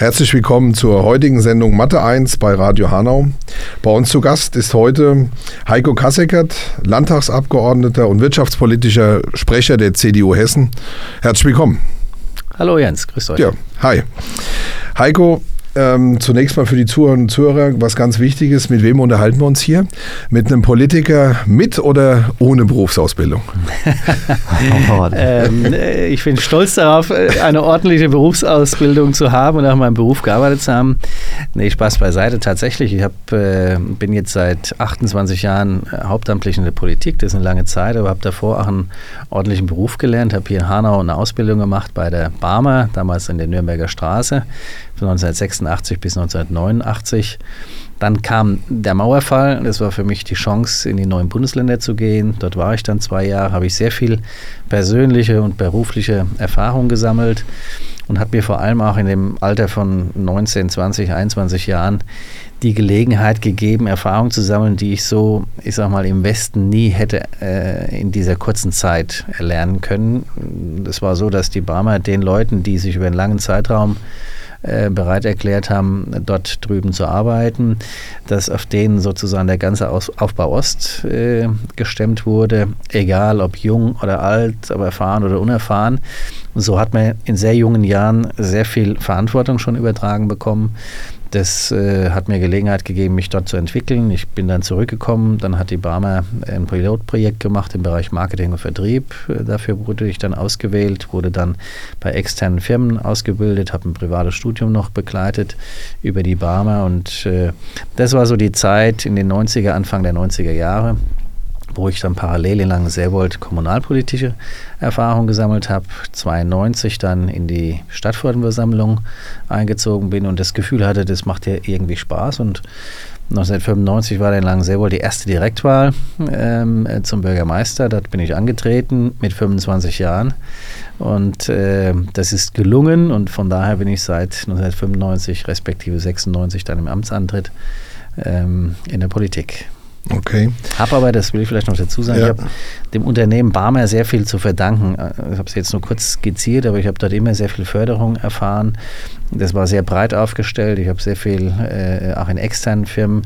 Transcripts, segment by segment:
Herzlich willkommen zur heutigen Sendung Mathe 1 bei Radio Hanau. Bei uns zu Gast ist heute Heiko Kasseckert, Landtagsabgeordneter und wirtschaftspolitischer Sprecher der CDU Hessen. Herzlich willkommen. Hallo Jens, grüß euch. Ja, hi. Heiko, ähm, zunächst mal für die Zuhörerinnen und Zuhörer was ganz Wichtiges. Mit wem unterhalten wir uns hier? Mit einem Politiker mit oder ohne Berufsausbildung? ähm, äh, ich bin stolz darauf, äh, eine ordentliche Berufsausbildung zu haben und nach meinem Beruf gearbeitet zu haben. Nee, Spaß beiseite. Tatsächlich, ich hab, äh, bin jetzt seit 28 Jahren hauptamtlich in der Politik. Das ist eine lange Zeit, aber habe davor auch einen ordentlichen Beruf gelernt. Habe hier in Hanau eine Ausbildung gemacht bei der Barmer, damals in der Nürnberger Straße von 1986 bis 1989. Dann kam der Mauerfall. Das war für mich die Chance, in die neuen Bundesländer zu gehen. Dort war ich dann zwei Jahre, habe ich sehr viel persönliche und berufliche Erfahrung gesammelt und hat mir vor allem auch in dem Alter von 19, 20, 21 Jahren die Gelegenheit gegeben, Erfahrungen zu sammeln, die ich so, ich sag mal, im Westen nie hätte äh, in dieser kurzen Zeit erlernen können. Es war so, dass die Barmer den Leuten, die sich über einen langen Zeitraum bereit erklärt haben, dort drüben zu arbeiten, dass auf denen sozusagen der ganze Aufbau Ost äh, gestemmt wurde, egal ob jung oder alt, ob erfahren oder unerfahren. Und so hat man in sehr jungen Jahren sehr viel Verantwortung schon übertragen bekommen. Das äh, hat mir Gelegenheit gegeben, mich dort zu entwickeln. Ich bin dann zurückgekommen. Dann hat die Barmer ein Pilotprojekt gemacht im Bereich Marketing und Vertrieb. Äh, dafür wurde ich dann ausgewählt, wurde dann bei externen Firmen ausgebildet, habe ein privates Studium noch begleitet über die Barmer. Und äh, das war so die Zeit in den 90er, Anfang der 90er Jahre wo ich dann parallel in Langenselbold kommunalpolitische Erfahrung gesammelt habe, 92 dann in die Stadtverordnetenversammlung eingezogen bin und das Gefühl hatte, das macht ja irgendwie Spaß und 1995 war dann in Langenselbold die erste Direktwahl ähm, zum Bürgermeister. Dort bin ich angetreten mit 25 Jahren und äh, das ist gelungen und von daher bin ich seit 1995 respektive 96 dann im Amtsantritt ähm, in der Politik. Okay. Habe aber, das will ich vielleicht noch dazu sagen, ja. ich habe dem Unternehmen Barmer sehr viel zu verdanken. Ich habe es jetzt nur kurz skizziert, aber ich habe dort immer sehr viel Förderung erfahren. Das war sehr breit aufgestellt. Ich habe sehr viel äh, auch in externen Firmen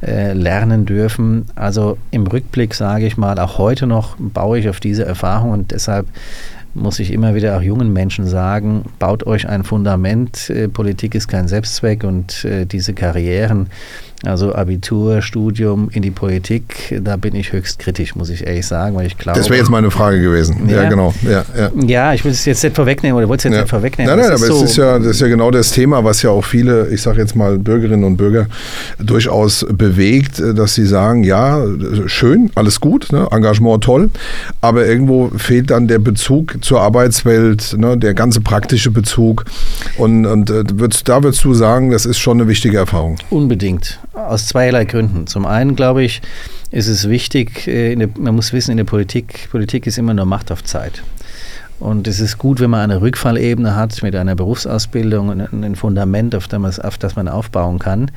äh, lernen dürfen. Also im Rückblick sage ich mal, auch heute noch baue ich auf diese Erfahrung und deshalb muss ich immer wieder auch jungen Menschen sagen, baut euch ein Fundament. Äh, Politik ist kein Selbstzweck und äh, diese Karrieren also Abitur, Studium in die Politik, da bin ich höchst kritisch, muss ich ehrlich sagen, weil ich glaube. Das wäre jetzt meine Frage gewesen. Ja, ja genau. Ja, ja. ja, ich will es jetzt nicht vorwegnehmen oder wollte es jetzt ja. nicht vorwegnehmen. Nein, nein, aber so es ist ja, das ist ja genau das Thema, was ja auch viele, ich sage jetzt mal Bürgerinnen und Bürger durchaus bewegt, dass sie sagen, ja, schön, alles gut, ne, Engagement toll, aber irgendwo fehlt dann der Bezug zur Arbeitswelt, ne, der ganze praktische Bezug. Und, und äh, da würdest du sagen, das ist schon eine wichtige Erfahrung. Unbedingt aus zweierlei Gründen. Zum einen glaube ich, ist es wichtig, äh, der, man muss wissen, in der Politik, Politik ist immer nur Macht auf Zeit. Und es ist gut, wenn man eine Rückfallebene hat mit einer Berufsausbildung und ein Fundament, auf das, man, auf das man aufbauen kann,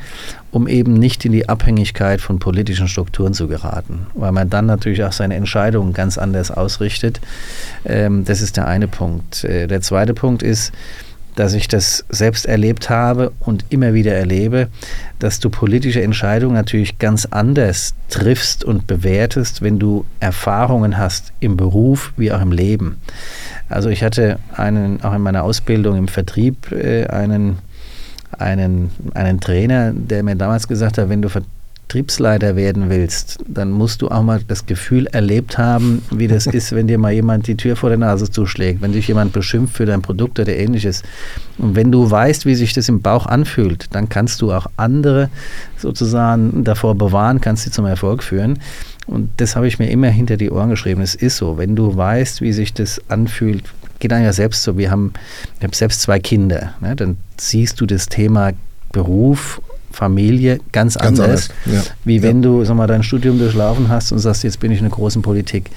um eben nicht in die Abhängigkeit von politischen Strukturen zu geraten, weil man dann natürlich auch seine Entscheidungen ganz anders ausrichtet. Ähm, das ist der eine Punkt. Äh, der zweite Punkt ist, dass ich das selbst erlebt habe und immer wieder erlebe, dass du politische Entscheidungen natürlich ganz anders triffst und bewertest, wenn du Erfahrungen hast im Beruf wie auch im Leben. Also ich hatte einen, auch in meiner Ausbildung im Vertrieb äh, einen, einen, einen Trainer, der mir damals gesagt hat, wenn du Vertriebsleiter werden willst, dann musst du auch mal das Gefühl erlebt haben, wie das ist, wenn dir mal jemand die Tür vor der Nase zuschlägt, wenn dich jemand beschimpft für dein Produkt oder ähnliches. Und wenn du weißt, wie sich das im Bauch anfühlt, dann kannst du auch andere sozusagen davor bewahren, kannst sie zum Erfolg führen. Und das habe ich mir immer hinter die Ohren geschrieben. Es ist so, wenn du weißt, wie sich das anfühlt, geht dann ja selbst so. Wir haben, ich habe selbst zwei Kinder. Ne? Dann siehst du das Thema Beruf Familie ganz, Ganz anders, anders, ja. wie wenn du sag mal, dein Studium durchlaufen hast und sagst, jetzt bin ich in der großen Politik.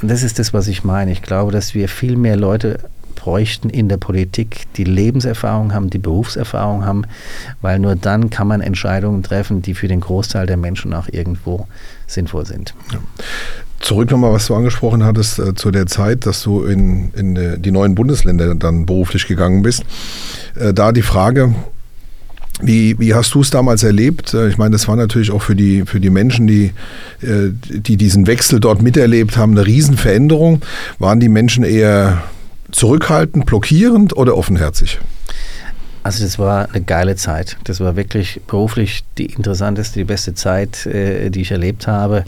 Und das ist das, was ich meine. Ich glaube, dass wir viel mehr Leute bräuchten in der Politik, die Lebenserfahrung haben, die Berufserfahrung haben, weil nur dann kann man Entscheidungen treffen, die für den Großteil der Menschen auch irgendwo sinnvoll sind. Zurück nochmal, was du angesprochen hattest äh, zu der Zeit, dass du in, in äh, die neuen Bundesländer dann beruflich gegangen bist. Äh, da die Frage, wie, wie hast du es damals erlebt? Äh, Ich meine, das war natürlich auch für die, für die Menschen, die, äh, die diesen Wechsel dort miterlebt haben, eine Riesenveränderung. Waren die Menschen eher zurückhaltend, blockierend oder offenherzig? Also das war eine geile Zeit. Das war wirklich beruflich die interessanteste, die beste Zeit, äh, die ich erlebt habe.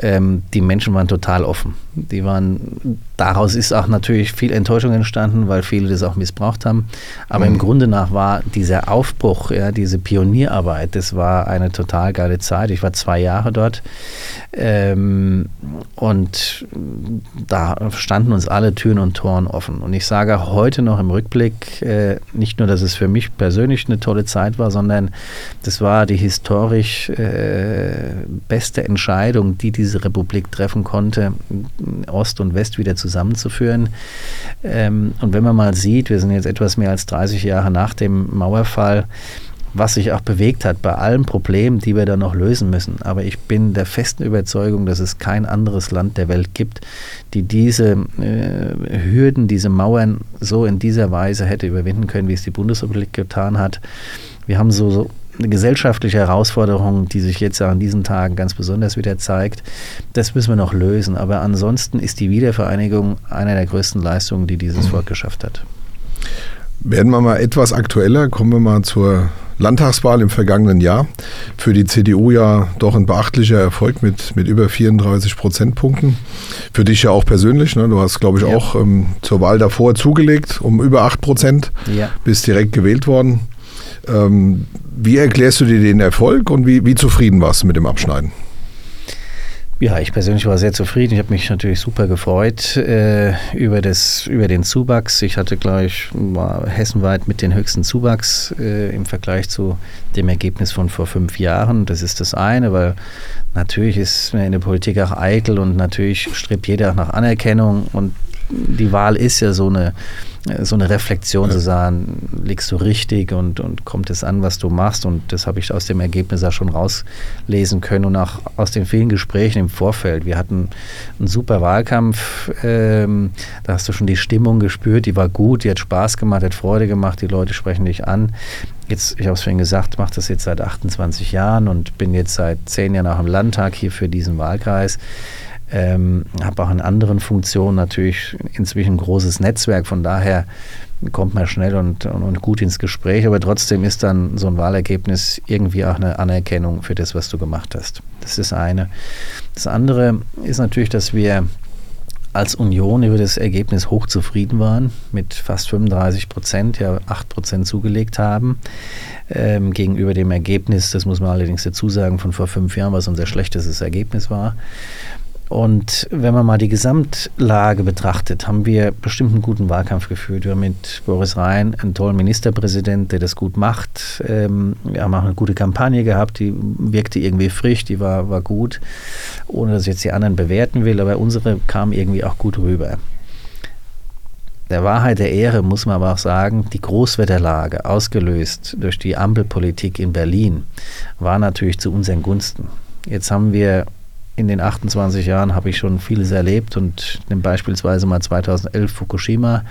Ähm, die Menschen waren total offen. Die waren, daraus ist auch natürlich viel Enttäuschung entstanden, weil viele das auch missbraucht haben. Aber im Grunde nach war dieser Aufbruch, ja, diese Pionierarbeit, das war eine total geile Zeit. Ich war zwei Jahre dort ähm, und da standen uns alle Türen und Toren offen. Und ich sage heute noch im Rückblick, äh, nicht nur, dass es für mich persönlich eine tolle Zeit war, sondern das war die historisch äh, beste Entscheidung, die diese Republik treffen konnte, Ost und West wieder zusammenzuführen. Ähm, und wenn man mal sieht, wir sind jetzt etwas mehr als 30 Jahre nach dem Mauerfall, was sich auch bewegt hat bei allen Problemen, die wir da noch lösen müssen. Aber ich bin der festen Überzeugung, dass es kein anderes Land der Welt gibt, die diese äh, Hürden, diese Mauern so in dieser Weise hätte überwinden können, wie es die Bundesrepublik getan hat. Wir haben so, so eine gesellschaftliche Herausforderung, die sich jetzt an diesen Tagen ganz besonders wieder zeigt. Das müssen wir noch lösen. Aber ansonsten ist die Wiedervereinigung einer der größten Leistungen, die dieses Volk geschafft hat. Werden wir mal etwas aktueller, kommen wir mal zur Landtagswahl im vergangenen Jahr. Für die CDU ja doch ein beachtlicher Erfolg mit, mit über 34 Prozentpunkten. Für dich ja auch persönlich. Ne? Du hast, glaube ich, Ja. auch ähm, zur Wahl davor zugelegt, um über 8 Prozent. Ja. Bist direkt gewählt worden. Ähm, wie erklärst du dir den Erfolg und wie, wie zufrieden warst du mit dem Abschneiden? Ja, ich persönlich war sehr zufrieden. Ich habe mich natürlich super gefreut äh, über, das, über den Zuwachs. Ich hatte, glaube ich, war hessenweit mit den höchsten Zuwachs äh, im Vergleich zu dem Ergebnis von vor fünf Jahren. Das ist das eine, weil natürlich ist man in der Politik auch eitel und natürlich strebt jeder nach Anerkennung und die Wahl ist ja so eine, so eine Reflexion zu sagen, liegst du richtig und, und kommt es an, was du machst. Und das habe ich aus dem Ergebnis auch schon rauslesen können und auch aus den vielen Gesprächen im Vorfeld. Wir hatten einen super Wahlkampf, ähm, da hast du schon die Stimmung gespürt, die war gut, die hat Spaß gemacht, hat Freude gemacht, die Leute sprechen dich an. Jetzt, ich habe es vorhin gesagt, mache das jetzt seit 28 Jahren und bin jetzt seit zehn Jahren auch im Landtag hier für diesen Wahlkreis. Ähm, habe auch in anderen Funktionen natürlich inzwischen ein großes Netzwerk, von daher kommt man schnell und, und, und gut ins Gespräch, aber trotzdem ist dann so ein Wahlergebnis irgendwie auch eine Anerkennung für das, was du gemacht hast. Das ist eine. Das andere ist natürlich, dass wir als Union über das Ergebnis hochzufrieden waren, mit fast 35 Prozent, ja 8 Prozent zugelegt haben. Ähm, gegenüber dem Ergebnis, das muss man allerdings dazu sagen, von vor fünf Jahren, was unser schlechtestes Ergebnis war. Und wenn man mal die Gesamtlage betrachtet, haben wir bestimmt einen guten Wahlkampf geführt. Wir haben mit Boris Rhein einen tollen Ministerpräsident, der das gut macht. Ähm, wir haben auch eine gute Kampagne gehabt, die wirkte irgendwie frisch, die war, war gut, ohne dass ich jetzt die anderen bewerten will, aber unsere kam irgendwie auch gut rüber. Der Wahrheit der Ehre muss man aber auch sagen, die Großwetterlage, ausgelöst durch die Ampelpolitik in Berlin, war natürlich zu unseren Gunsten. Jetzt haben wir in den 28 Jahren habe ich schon vieles erlebt und nimm beispielsweise mal 2011 Fukushima.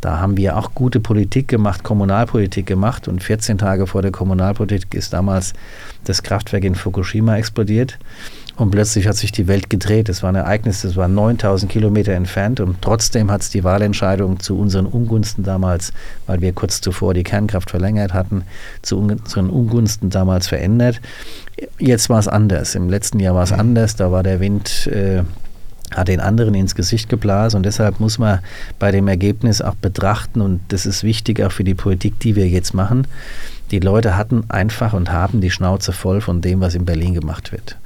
Da haben wir auch gute Politik gemacht, Kommunalpolitik gemacht und 14 Tage vor der Kommunalpolitik ist damals das Kraftwerk in Fukushima explodiert und plötzlich hat sich die Welt gedreht. Das war ein Ereignis, das war 9000 Kilometer entfernt und trotzdem hat es die Wahlentscheidung zu unseren Ungunsten damals, weil wir kurz zuvor die Kernkraft verlängert hatten, zu unseren Ungunsten damals verändert. Jetzt war es anders. Im letzten Jahr war es anders. Da war der Wind, äh, hat den anderen ins Gesicht geblasen und deshalb muss man bei dem Ergebnis auch betrachten und das ist wichtig auch für die Politik, die wir jetzt machen. Die Leute hatten einfach und haben die Schnauze voll von dem, was in Berlin gemacht wird.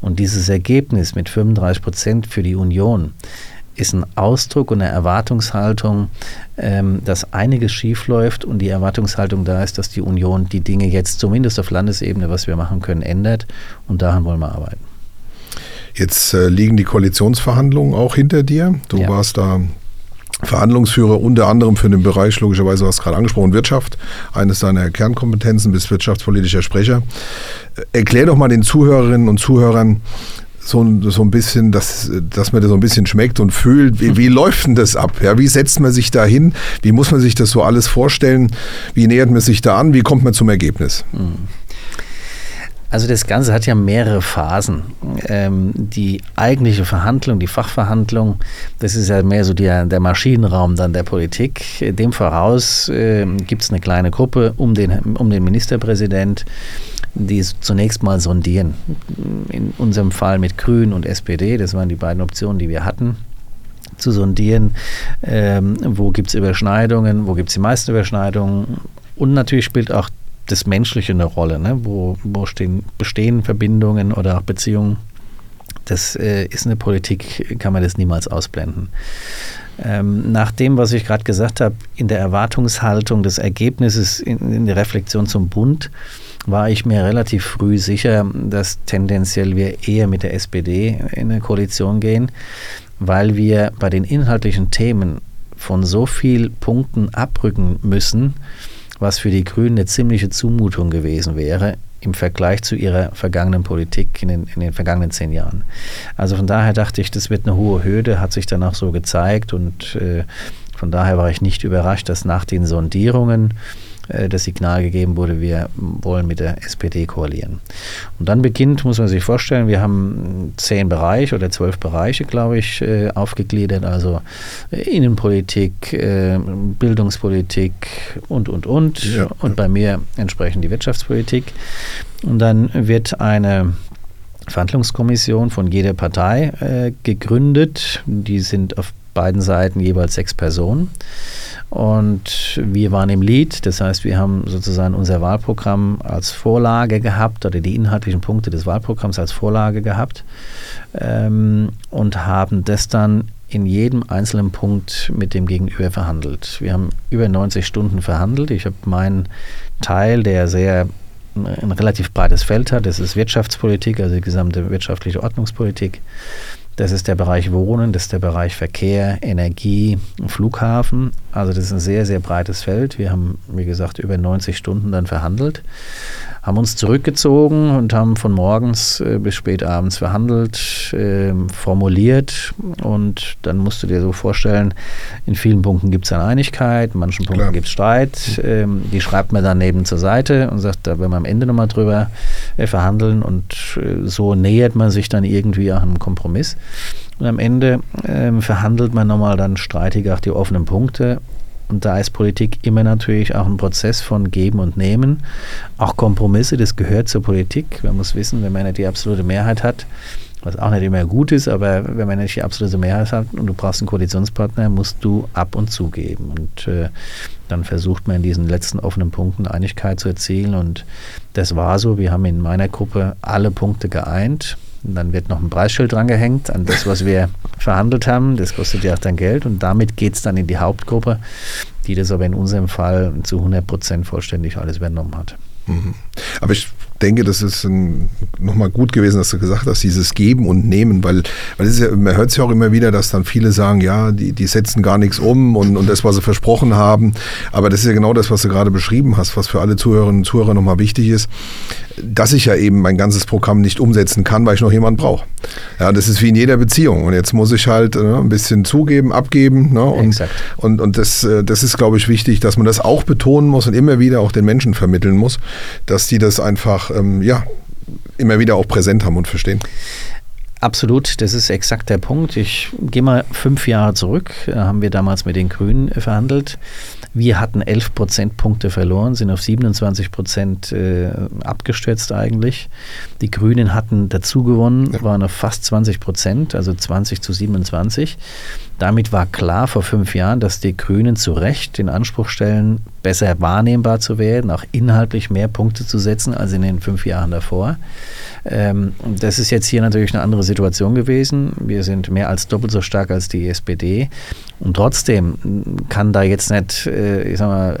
Und dieses Ergebnis mit 35 Prozent für die Union ist ein Ausdruck und eine Erwartungshaltung, ähm, dass einiges schiefläuft und die Erwartungshaltung da ist, dass die Union die Dinge jetzt zumindest auf Landesebene, was wir machen können, ändert und daran wollen wir arbeiten. Jetzt äh, liegen die Koalitionsverhandlungen auch hinter dir. Du ja. warst da Verhandlungsführer unter anderem für den Bereich, logischerweise, was gerade angesprochen, Wirtschaft, eines deiner Kernkompetenzen, bist wirtschaftspolitischer Sprecher. Äh, erklär doch mal den Zuhörerinnen und Zuhörern, so, so ein bisschen, dass, dass man das so ein bisschen schmeckt und fühlt. Wie, wie läuft denn das ab? Ja, wie setzt man sich da hin? Wie muss man sich das so alles vorstellen? Wie nähert man sich da an? Wie kommt man zum Ergebnis? Mhm. Also das Ganze hat ja mehrere Phasen. Ähm, die eigentliche Verhandlung, die Fachverhandlung, das ist ja mehr so der, der Maschinenraum dann der Politik. Dem voraus äh, gibt es eine kleine Gruppe um den, um den Ministerpräsident, die zunächst mal sondieren. In unserem Fall mit Grün und SPD, das waren die beiden Optionen, die wir hatten zu sondieren, ähm, wo gibt es Überschneidungen, wo gibt es die meisten Überschneidungen und natürlich spielt auch das Menschliche eine Rolle. Ne? Wo, wo stehen, bestehen Verbindungen oder auch Beziehungen? Das äh, ist eine Politik, kann man das niemals ausblenden. Ähm, nach dem, was ich gerade gesagt habe, in der Erwartungshaltung des Ergebnisses, in, in, der Reflexion zum Bund, war ich mir relativ früh sicher, dass tendenziell wir eher mit der SPD in eine Koalition gehen, weil wir bei den inhaltlichen Themen von so vielen Punkten abrücken müssen, was für die Grünen eine ziemliche Zumutung gewesen wäre im Vergleich zu ihrer vergangenen Politik in den, in den vergangenen zehn Jahren. Also von daher dachte ich, das wird eine hohe Hürde, hat sich dann auch so gezeigt und äh, von daher war ich nicht überrascht, dass nach den Sondierungen das Signal gegeben wurde, wir wollen mit der SPD koalieren. Und dann beginnt, muss man sich vorstellen, wir haben zehn Bereiche oder zwölf Bereiche, glaube ich, äh, aufgegliedert, also äh, Innenpolitik, Bildungspolitik und, und, und. Ja. Und bei mir entsprechend die Wirtschaftspolitik. Und dann wird eine Verhandlungskommission von jeder Partei äh, gegründet. Die sind auf beiden Seiten jeweils sechs Personen. Und wir waren im Lead, das heißt, wir haben sozusagen unser Wahlprogramm als Vorlage gehabt oder die inhaltlichen Punkte des Wahlprogramms als Vorlage gehabt ähm, und haben das dann in jedem einzelnen Punkt mit dem Gegenüber verhandelt. Wir haben über 90 Stunden verhandelt. Ich habe meinen Teil, der sehr ein relativ breites Feld hat, das ist Wirtschaftspolitik, also die gesamte wirtschaftliche Ordnungspolitik, das ist der Bereich Wohnen, das ist der Bereich Verkehr, Energie, Flughafen. Also das ist ein sehr, sehr breites Feld. Wir haben, wie gesagt, über 90 Stunden dann verhandelt haben uns zurückgezogen und haben von morgens äh, bis spät abends verhandelt, äh, formuliert. Und dann musst du dir so vorstellen, in vielen Punkten gibt es eine Einigkeit, in manchen Punkten gibt es Streit, ähm, die schreibt man dann neben zur Seite und sagt, da werden wir am Ende nochmal drüber äh, verhandeln. Und äh, so nähert man sich dann irgendwie auch einem Kompromiss. Und am Ende ähm, verhandelt man nochmal dann streitig auch die offenen Punkte und da ist Politik immer natürlich auch ein Prozess von Geben und Nehmen. Auch Kompromisse, das gehört zur Politik. Man muss wissen, wenn man nicht die absolute Mehrheit hat, was auch nicht immer gut ist, aber wenn man nicht die absolute Mehrheit hat und du brauchst einen Koalitionspartner, musst du ab und zu geben. Und äh, dann versucht man in diesen letzten offenen Punkten Einigkeit zu erzielen. Und das war so. Wir haben in meiner Gruppe alle Punkte geeint. Und dann wird noch ein Preisschild drangehängt an das, was wir verhandelt haben. Das kostet ja auch dann Geld. Und damit geht es dann in die Hauptgruppe, die das aber in unserem Fall zu 100 Prozent vollständig alles übernommen hat. Mhm. Aber ich denke, das ist nochmal gut gewesen, dass du gesagt hast, dieses Geben und Nehmen, weil, weil ja, man hört es ja auch immer wieder, dass dann viele sagen, ja, die, die setzen gar nichts um und, und das, was sie versprochen haben. Aber das ist ja genau das, was du gerade beschrieben hast, was für alle Zuhörerinnen und Zuhörer nochmal wichtig ist, dass ich ja eben mein ganzes Programm nicht umsetzen kann, weil ich noch jemanden brauche. Ja, das ist wie in jeder Beziehung. Und jetzt muss ich halt ne, ein bisschen zugeben, abgeben. Ne, und, und, und das, äh, das ist, glaube ich, wichtig, dass man das auch betonen muss und immer wieder auch den Menschen vermitteln muss, dass die das einfach ähm, ja, immer wieder auch präsent haben und verstehen. Absolut, das ist exakt der Punkt. Ich gehe mal fünf Jahre zurück, haben wir damals mit den Grünen verhandelt. Wir hatten 11 Prozentpunkte verloren, sind auf 27 Prozent äh, abgestürzt eigentlich. Die Grünen hatten dazu gewonnen, ja. waren auf fast 20 Prozent, also 20 zu 27. Damit war klar vor fünf Jahren, dass die Grünen zu Recht den Anspruch stellen, besser wahrnehmbar zu werden, auch inhaltlich mehr Punkte zu setzen als in den fünf Jahren davor. Ähm, das ist jetzt hier natürlich eine andere Situation gewesen. Wir sind mehr als doppelt so stark als die SPD. Und trotzdem kann da jetzt nicht, äh, ich sag mal,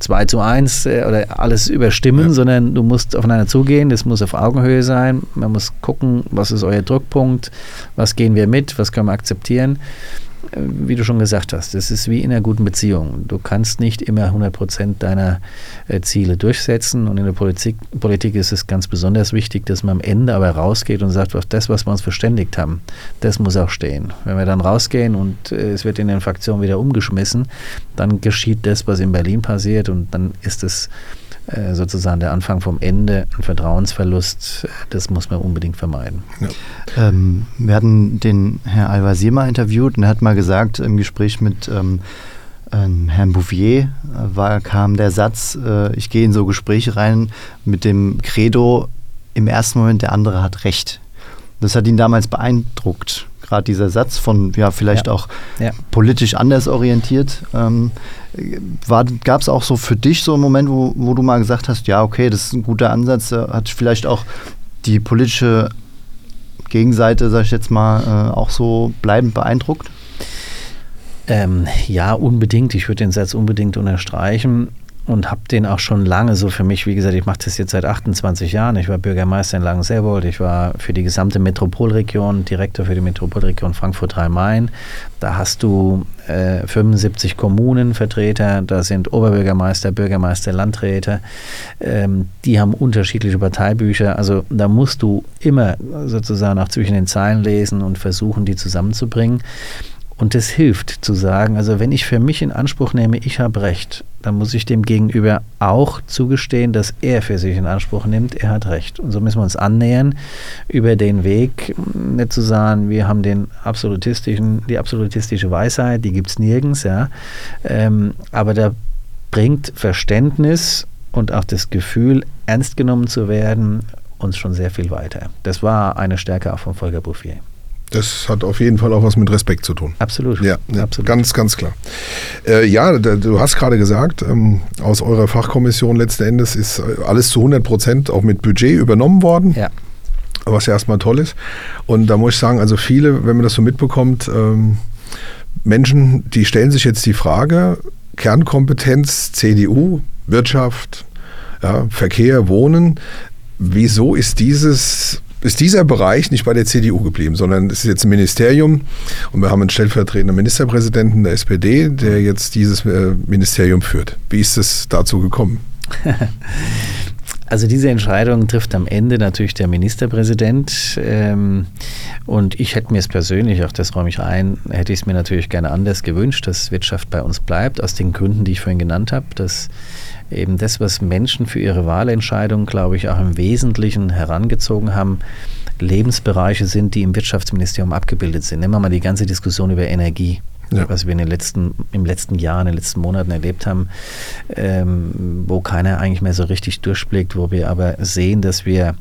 2 äh, zu 1 äh, oder alles überstimmen, ja. sondern du musst aufeinander zugehen, das muss auf Augenhöhe sein. Man muss gucken, was ist euer Druckpunkt, was gehen wir mit, was können wir akzeptieren wie du schon gesagt hast, es ist wie in einer guten Beziehung. Du kannst nicht immer 100 Prozent deiner äh, Ziele durchsetzen und in der Politik, Politik ist es ganz besonders wichtig, dass man am Ende aber rausgeht und sagt, das, was wir uns verständigt haben, das muss auch stehen. Wenn wir dann rausgehen und äh, es wird in den Fraktionen wieder umgeschmissen, dann geschieht das, was in Berlin passiert und dann ist es äh, sozusagen der Anfang vom Ende, ein Vertrauensverlust, das muss man unbedingt vermeiden. Ja. Ähm, wir hatten den Herrn Al-Wazir mal interviewt und er hat mal gesagt im Gespräch mit ähm, ähm, Herrn Bouvier äh, war, kam der Satz, äh, ich gehe in so Gespräche rein mit dem Credo, im ersten Moment der andere hat recht. Das hat ihn damals beeindruckt gerade dieser Satz von, ja, vielleicht ja. auch ja. politisch anders orientiert. Ähm, Gab es auch so für dich so einen Moment, wo, wo du mal gesagt hast, ja, okay, das ist ein guter Ansatz, hat vielleicht auch die politische Gegenseite, sag ich jetzt mal, äh, auch so bleibend beeindruckt? Ähm, ja, unbedingt. Ich würde den Satz unbedingt unterstreichen und habe den auch schon lange so für mich, wie gesagt, ich mache das jetzt seit 28 Jahren. Ich war Bürgermeister in Langenselbold, ich war für die gesamte Metropolregion, Direktor für die Metropolregion Frankfurt-Rhein-Main. Da hast du äh, 75 Kommunenvertreter, da sind Oberbürgermeister, Bürgermeister, Landräte, ähm, die haben unterschiedliche Parteibücher. Also da musst du immer sozusagen auch zwischen den Zeilen lesen und versuchen, die zusammenzubringen. Und es hilft zu sagen, also wenn ich für mich in Anspruch nehme, ich habe recht, dann muss ich dem Gegenüber auch zugestehen, dass er für sich in Anspruch nimmt, er hat recht. Und so müssen wir uns annähern über den Weg, nicht zu sagen, wir haben den absolutistischen, die absolutistische Weisheit, die gibt es nirgends, ja. Ähm, aber da bringt Verständnis und auch das Gefühl, ernst genommen zu werden, uns schon sehr viel weiter. Das war eine Stärke auch von Volker Bouffier. Das hat auf jeden Fall auch was mit Respekt zu tun. Absolut. Ja, ja Absolut. ganz, ganz klar. Äh, ja, du hast gerade gesagt, ähm, aus eurer Fachkommission letzten Endes ist alles zu 100 Prozent auch mit Budget übernommen worden. Ja. Was ja erstmal toll ist. Und da muss ich sagen, also viele, wenn man das so mitbekommt, ähm, Menschen, die stellen sich jetzt die Frage, Kernkompetenz, CDU, Wirtschaft, ja, Verkehr, Wohnen, wieso ist dieses ist dieser Bereich nicht bei der CDU geblieben, sondern es ist jetzt ein Ministerium und wir haben einen stellvertretenden Ministerpräsidenten der SPD, der jetzt dieses äh, Ministerium führt. Wie ist es dazu gekommen? Also diese Entscheidung trifft am Ende natürlich der Ministerpräsident. Ähm, und ich hätte mir es persönlich, auch das räume ich ein, hätte ich es mir natürlich gerne anders gewünscht, dass Wirtschaft bei uns bleibt, aus den Gründen, die ich vorhin genannt habe, dass eben das, was Menschen für ihre Wahlentscheidungen, glaube ich, auch im Wesentlichen herangezogen haben, Lebensbereiche sind, die im Wirtschaftsministerium abgebildet sind. Nehmen wir mal die ganze Diskussion über Energie. Ja. was wir in den letzten, im letzten Jahr, in den letzten Monaten erlebt haben, ähm, wo keiner eigentlich mehr so richtig durchblickt, wo wir aber sehen, dass wir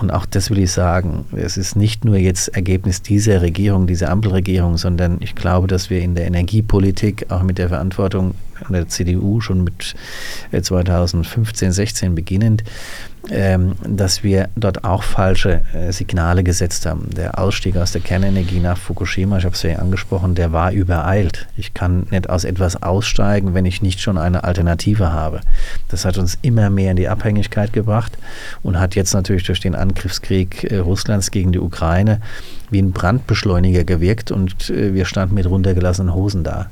und auch das will ich sagen, es ist nicht nur jetzt Ergebnis dieser Regierung, dieser Ampelregierung, sondern ich glaube, dass wir in der Energiepolitik auch mit der Verantwortung der CDU schon mit 2015, äh, 16 beginnend, ähm, dass wir dort auch falsche äh, Signale gesetzt haben. Der Ausstieg aus der Kernenergie nach Fukushima, ich habe es ja angesprochen, der war übereilt. Ich kann nicht aus etwas aussteigen, wenn ich nicht schon eine Alternative habe. Das hat uns immer mehr in die Abhängigkeit gebracht und hat jetzt natürlich durch den Angriffskrieg äh, Russlands gegen die Ukraine wie ein Brandbeschleuniger gewirkt und wir standen mit runtergelassenen Hosen da.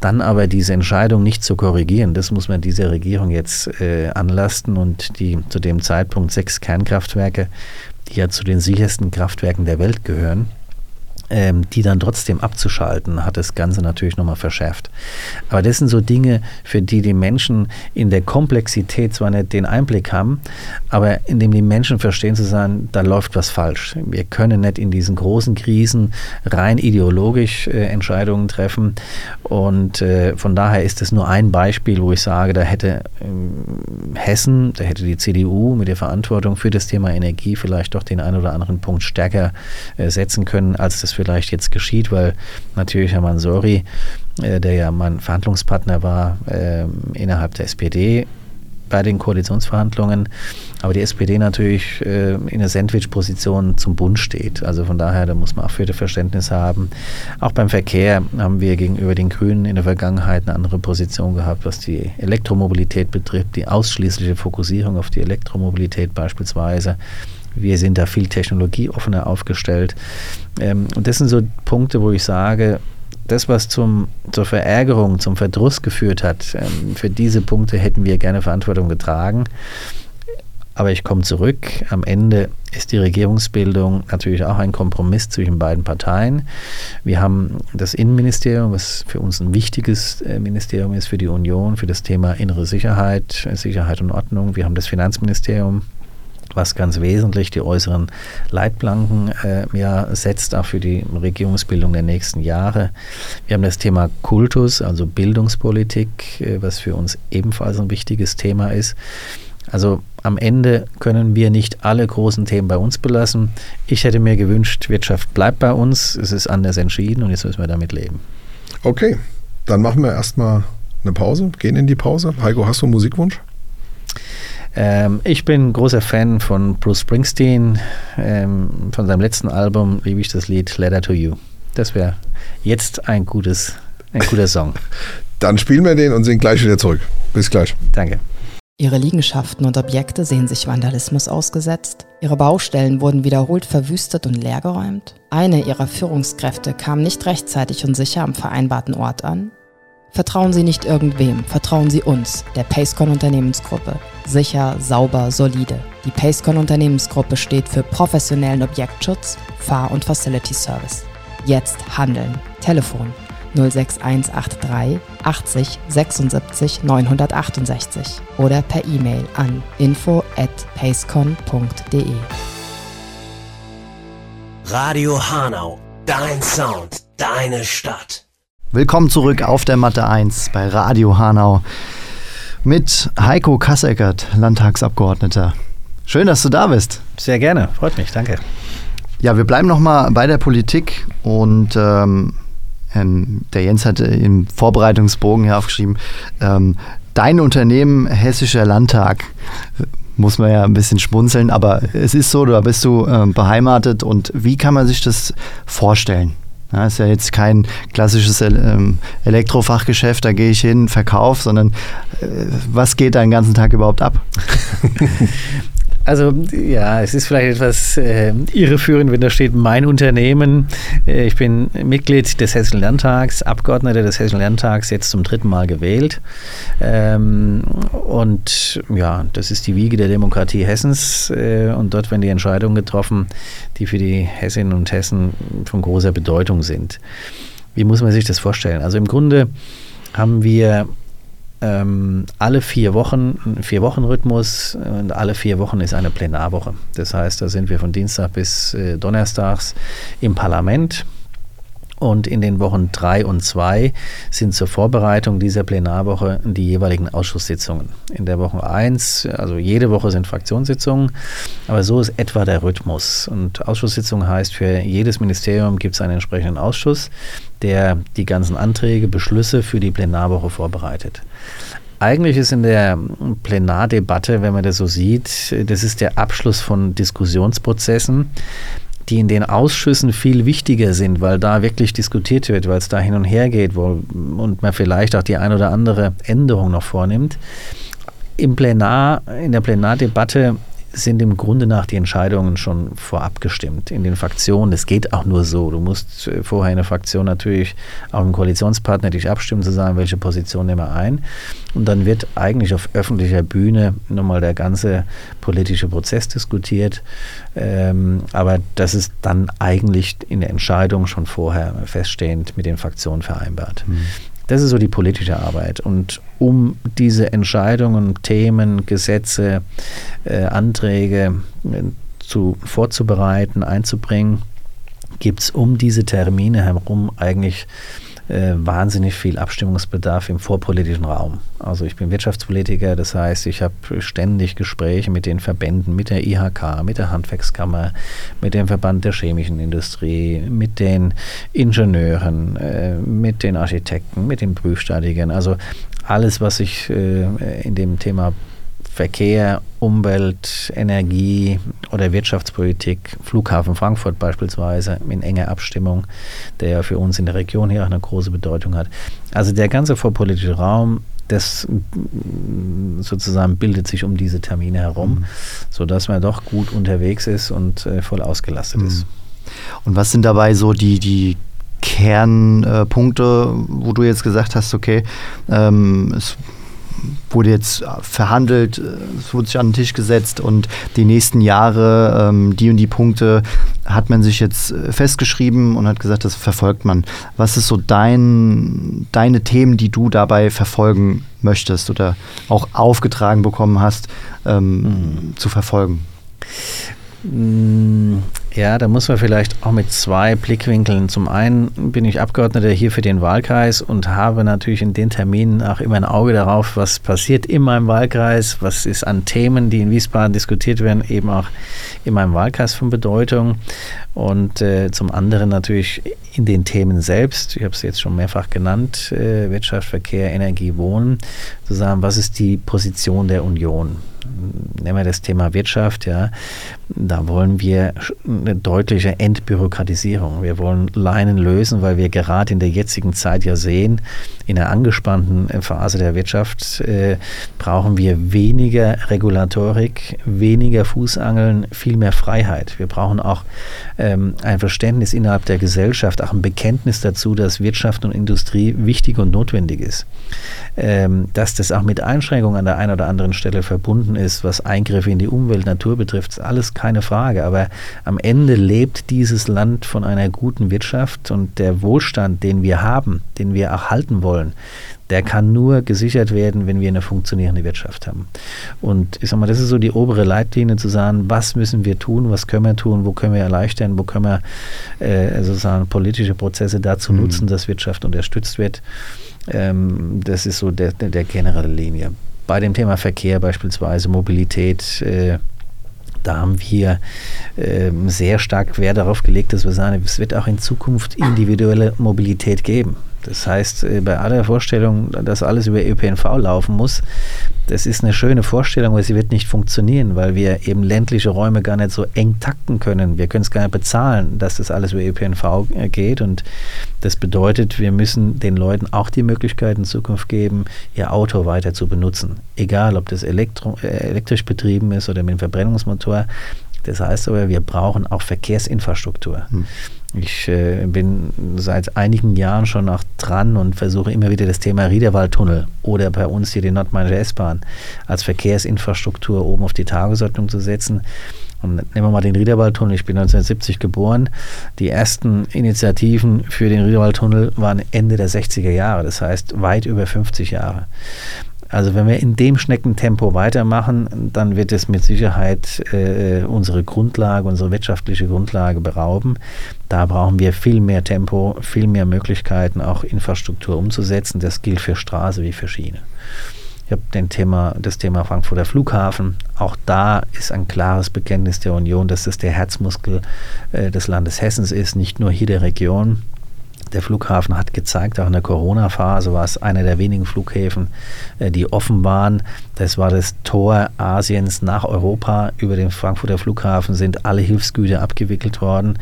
Dann aber diese Entscheidung nicht zu korrigieren, das muss man dieser Regierung jetzt äh, anlasten und die zu dem Zeitpunkt sechs Kernkraftwerke, die ja zu den sichersten Kraftwerken der Welt gehören, ähm, die dann trotzdem abzuschalten, hat das Ganze natürlich nochmal verschärft. Aber das sind so Dinge, für die die Menschen in der Komplexität zwar nicht den Einblick haben, aber indem die Menschen verstehen zu sagen, da läuft was falsch. Wir können nicht in diesen großen Krisen rein ideologisch äh, Entscheidungen treffen und äh, von daher ist es nur ein Beispiel, wo ich sage, da hätte, äh, Hessen, da hätte die CDU mit der Verantwortung für das Thema Energie vielleicht doch den einen oder anderen Punkt stärker äh, setzen können, als das vielleicht jetzt geschieht, weil natürlich Herr Mansori, äh, der ja mein Verhandlungspartner war äh, innerhalb der SPD, bei den Koalitionsverhandlungen, aber die SPD natürlich äh, in einer Sandwich-Position zum Bund steht. Also von daher, da muss man auch für das Verständnis haben. Auch beim Verkehr haben wir gegenüber den Grünen in der Vergangenheit eine andere Position gehabt, was die Elektromobilität betrifft, die ausschließliche Fokussierung auf die Elektromobilität beispielsweise. Wir sind da viel technologieoffener aufgestellt. Ähm, und das sind so Punkte, wo ich sage, das, was zum, zur Verärgerung, zum Verdruss geführt hat, ähm, für diese Punkte hätten wir gerne Verantwortung getragen. Aber ich komme zurück. Am Ende ist die Regierungsbildung natürlich auch ein Kompromiss zwischen beiden Parteien. Wir haben das Innenministerium, was für uns ein wichtiges äh, Ministerium ist für die Union, für das Thema innere Sicherheit, Sicherheit und Ordnung. Wir haben das Finanzministerium, was ganz wesentlich die äußeren Leitplanken äh, ja, setzt, auch für die Regierungsbildung der nächsten Jahre. Wir haben das Thema Kultus, also Bildungspolitik, äh, was für uns ebenfalls ein wichtiges Thema ist. Also am Ende können wir nicht alle großen Themen bei uns belassen. Ich hätte mir gewünscht, Wirtschaft bleibt bei uns. Es ist anders entschieden und jetzt müssen wir damit leben. Okay, dann machen wir erstmal eine Pause, gehen in die Pause. Heiko, hast du einen Musikwunsch? Ähm, ich bin großer Fan von Bruce Springsteen. Ähm, von seinem letzten Album liebe ich das Lied Letter to You. Das wäre jetzt ein, gutes, ein guter Song. Dann spielen wir den und sind gleich wieder zurück. Bis gleich. Danke. Ihre Liegenschaften und Objekte sehen sich Vandalismus ausgesetzt. Ihre Baustellen wurden wiederholt verwüstet und leergeräumt. Eine ihrer Führungskräfte kam nicht rechtzeitig und sicher am vereinbarten Ort an. Vertrauen Sie nicht irgendwem, vertrauen Sie uns, der Pacecon Unternehmensgruppe. Sicher, sauber, solide. Die Pacecon Unternehmensgruppe steht für professionellen Objektschutz, Fahr- und Facility Service. Jetzt handeln. Telefon 06183 80 76 968 oder per E-Mail an info at pacecon.de. Radio Hanau, dein Sound, deine Stadt. Willkommen zurück auf der Matte 1 bei Radio Hanau mit Heiko Kasseckert, Landtagsabgeordneter. Schön, dass du da bist. Sehr gerne, freut mich, danke. Ja, wir bleiben nochmal bei der Politik und ähm, ähm, der Jens hat im Vorbereitungsbogen hier aufgeschrieben, ähm, dein Unternehmen Hessischer Landtag. Muss man ja ein bisschen schmunzeln, aber es ist so, da bist du äh, beheimatet und wie kann man sich das vorstellen? Ja, ist ja jetzt kein klassisches ähm, Elektrofachgeschäft, da gehe ich hin, verkauf, sondern äh, was geht da den ganzen Tag überhaupt ab? Also ja, es ist vielleicht etwas äh, irreführend, wenn da steht mein Unternehmen. Äh, ich bin Mitglied des Hessischen Landtags, Abgeordneter des Hessischen Landtags, jetzt zum dritten Mal gewählt. Ähm, und ja, das ist die Wiege der Demokratie Hessens. Äh, und dort werden die Entscheidungen getroffen, die für die Hessinnen und Hessen von großer Bedeutung sind. Wie muss man sich das vorstellen? Also im Grunde haben wir ähm, alle vier Wochen, vier Wochen Rhythmus und alle vier Wochen ist eine Plenarwoche. Das heißt, da sind wir von Dienstag bis äh, Donnerstags im Parlament. Und in den Wochen drei und zwei sind zur Vorbereitung dieser Plenarwoche die jeweiligen Ausschusssitzungen. In der Woche eins, also jede Woche sind Fraktionssitzungen, aber so ist etwa der Rhythmus. Und Ausschusssitzung heißt, für jedes Ministerium gibt es einen entsprechenden Ausschuss, der die ganzen Anträge, Beschlüsse für die Plenarwoche vorbereitet. Eigentlich ist in der Plenardebatte, wenn man das so sieht, das ist der Abschluss von Diskussionsprozessen die in den Ausschüssen viel wichtiger sind, weil da wirklich diskutiert wird, weil es da hin und her geht wo, und man vielleicht auch die ein oder andere Änderung noch vornimmt. Im Plenar, in der Plenardebatte sind im Grunde nach die Entscheidungen schon vorab gestimmt in den Fraktionen. Das geht auch nur so. Du musst äh, vorher in der Fraktion natürlich auch im Koalitionspartner dich abstimmen, zu sagen, welche Position nehmen wir ein. Und dann wird eigentlich auf öffentlicher Bühne nochmal der ganze politische Prozess diskutiert. Ähm, aber das ist dann eigentlich in der Entscheidung schon vorher feststehend mit den Fraktionen vereinbart. Mhm. Das ist so die politische Arbeit. Und um diese Entscheidungen, Themen, Gesetze, äh, Anträge äh, zu, vorzubereiten, einzubringen, gibt es um diese Termine herum eigentlich äh, wahnsinnig viel Abstimmungsbedarf im vorpolitischen Raum. Also ich bin Wirtschaftspolitiker, das heißt, ich habe ständig Gespräche mit den Verbänden, mit der IHK, mit der Handwerkskammer, mit dem Verband der chemischen Industrie, mit den Ingenieuren, äh, mit den Architekten, mit den Prüfstatikern. Also alles, was sich äh, in dem Thema Verkehr, Umwelt, Energie oder Wirtschaftspolitik, Flughafen Frankfurt beispielsweise in enger Abstimmung, der ja für uns in der Region hier auch eine große Bedeutung hat. Also der ganze vorpolitische Raum, das sozusagen bildet sich um diese Termine herum, mhm. sodass man doch gut unterwegs ist und äh, voll ausgelastet mhm. ist. Und was sind dabei so die, die Kernpunkte, wo du jetzt gesagt hast, okay, ähm, es wurde jetzt verhandelt, es wurde sich an den Tisch gesetzt und die nächsten Jahre, ähm, die und die Punkte hat man sich jetzt äh, festgeschrieben und hat gesagt, das verfolgt man. Was ist so dein, deine Themen, die du dabei verfolgen möchtest oder auch aufgetragen bekommen hast, ähm, mhm. zu verfolgen? Mm, ja, da muss man vielleicht auch mit zwei Blickwinkeln. Zum einen bin ich Abgeordneter hier für den Wahlkreis und habe natürlich in den Terminen auch immer ein Auge darauf, was passiert in meinem Wahlkreis, was ist an Themen, die in Wiesbaden diskutiert werden, eben auch in meinem Wahlkreis von Bedeutung. Und äh, zum anderen natürlich in den Themen selbst, ich habe es jetzt schon mehrfach genannt, äh, Wirtschaft, Verkehr, Energie, Wohnen, zu sagen, was ist die Position der Union? Nehmen wir das Thema Wirtschaft, ja, da wollen wir eine deutliche Entbürokratisierung. Wir wollen Leinen lösen, weil wir gerade in der jetzigen Zeit ja sehen, in der angespannten Phase der Wirtschaft äh, brauchen wir weniger Regulatorik, weniger Fußangeln, viel mehr Freiheit. Wir brauchen auch ähm, ein Verständnis innerhalb der Gesellschaft, auch ein Bekenntnis dazu, dass Wirtschaft und Industrie wichtig und notwendig ist. Ähm, dass das auch mit Einschränkungen an der einen oder anderen Stelle verbunden ist, was Eingriffe in die Umwelt, Natur betrifft, ist alles keine Frage. Aber am Ende lebt dieses Land von einer guten Wirtschaft und der Wohlstand, den wir haben, den wir erhalten wollen, der kann nur gesichert werden, wenn wir eine funktionierende Wirtschaft haben. Und ich sag mal, das ist so die obere Leitlinie zu sagen, was müssen wir tun, was können wir tun, wo können wir erleichtern, wo können wir äh, sozusagen politische Prozesse dazu mhm. nutzen, dass Wirtschaft unterstützt wird. Ähm, das ist so der, der generelle Linie. Bei dem Thema Verkehr beispielsweise, Mobilität, äh, da haben wir äh, sehr stark Wert darauf gelegt, dass wir sagen, es wird auch in Zukunft individuelle Mobilität geben. Das heißt, äh, bei aller Vorstellung, dass alles über ÖPNV laufen muss, das ist eine schöne Vorstellung, aber sie wird nicht funktionieren, weil wir eben ländliche Räume gar nicht so eng takten können. Wir können es gar nicht bezahlen, dass das alles über ÖPNV äh, geht. Und das bedeutet, wir müssen den Leuten auch die Möglichkeit in Zukunft geben, ihr Auto weiter zu benutzen. Egal, ob das elektro, äh, elektrisch betrieben ist oder mit einem Verbrennungsmotor. Das heißt aber, wir brauchen auch Verkehrsinfrastruktur. Hm. Ich äh, bin seit einigen Jahren schon noch dran und versuche immer wieder das Thema Riederwaldtunnel oder bei uns hier die Nordmanische S-Bahn als Verkehrsinfrastruktur oben auf die Tagesordnung zu setzen. Und nehmen wir mal den Riederwaldtunnel. Ich bin 1970 geboren. Die ersten Initiativen für den Riederwaldtunnel waren Ende der 60er Jahre, das heißt weit über 50 Jahre. Also wenn wir in dem Schneckentempo weitermachen, dann wird es mit Sicherheit äh, unsere Grundlage, unsere wirtschaftliche Grundlage berauben. Da brauchen wir viel mehr Tempo, viel mehr Möglichkeiten, auch Infrastruktur umzusetzen. Das gilt für Straße wie für Schiene. Ich habe den Thema, das Thema Frankfurter Flughafen. Auch da ist ein klares Bekenntnis der Union, dass das der Herzmuskel äh, des Landes Hessens ist, nicht nur hier der Region. Der Flughafen hat gezeigt, auch in der Corona-Phase war es einer der wenigen Flughäfen, äh, die offen waren. Das war das Tor Asiens nach Europa. Über den Frankfurter Flughafen sind alle Hilfsgüter abgewickelt worden.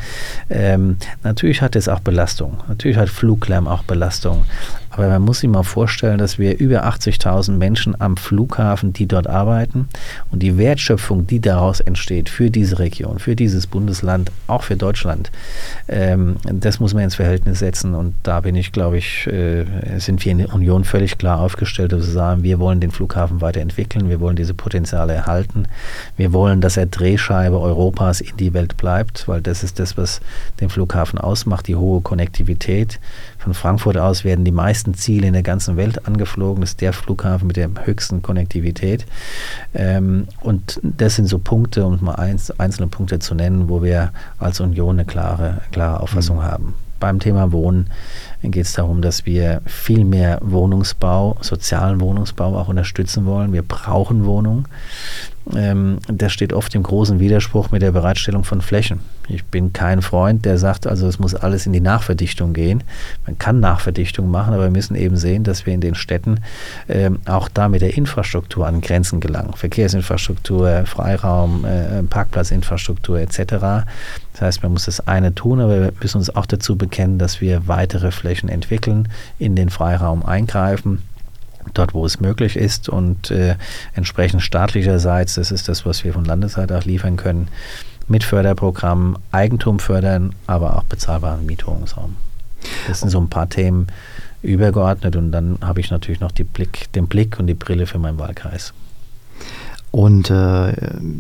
Ähm, natürlich hat es auch Belastung. Natürlich hat Fluglärm auch Belastung. Aber man muss sich mal vorstellen, dass wir über 80.000 Menschen am Flughafen, die dort arbeiten und die Wertschöpfung, die daraus entsteht für diese Region, für dieses Bundesland, auch für Deutschland, ähm, das muss man ins Verhältnis setzen. Und da bin ich, glaube ich, äh, sind wir in der Union völlig klar aufgestellt, dass wir sagen, wir wollen den Flughafen weiterentwickeln, wir wollen diese Potenziale erhalten, wir wollen, dass er Drehscheibe Europas in die Welt bleibt, weil das ist das, was den Flughafen ausmacht, die hohe Konnektivität. Von Frankfurt aus werden die meisten Ziele in der ganzen Welt angeflogen. Das ist der Flughafen mit der höchsten Konnektivität. Ähm, und das sind so Punkte, um mal eins, einzelne Punkte zu nennen, wo wir als Union eine klare, klare Auffassung mhm. haben. beim Thema Wohnen geht es darum, dass wir viel mehr Wohnungsbau, sozialen Wohnungsbau auch unterstützen wollen. Wir brauchen Wohnungen. Ähm, das steht oft im großen Widerspruch mit der Bereitstellung von Flächen. Ich bin kein Freund, der sagt, also es muss alles in die Nachverdichtung gehen. Man kann Nachverdichtung machen, aber wir müssen eben sehen, dass wir in den Städten ähm, auch da mit der Infrastruktur an Grenzen gelangen. Verkehrsinfrastruktur, Freiraum, äh, Parkplatzinfrastruktur etc. Das heißt, man muss das eine tun, aber wir müssen uns auch dazu bekennen, dass wir weitere Flächen entwickeln, in den Freiraum eingreifen dort, wo es möglich ist und äh, entsprechend staatlicherseits, das ist das, was wir von Landesseite auch liefern können, mit Förderprogrammen Eigentum fördern, aber auch bezahlbaren Mietwohnungsraum. Das sind so ein paar Themen übergeordnet und dann habe ich natürlich noch Blick, den Blick und die Brille für meinen Wahlkreis. Und äh,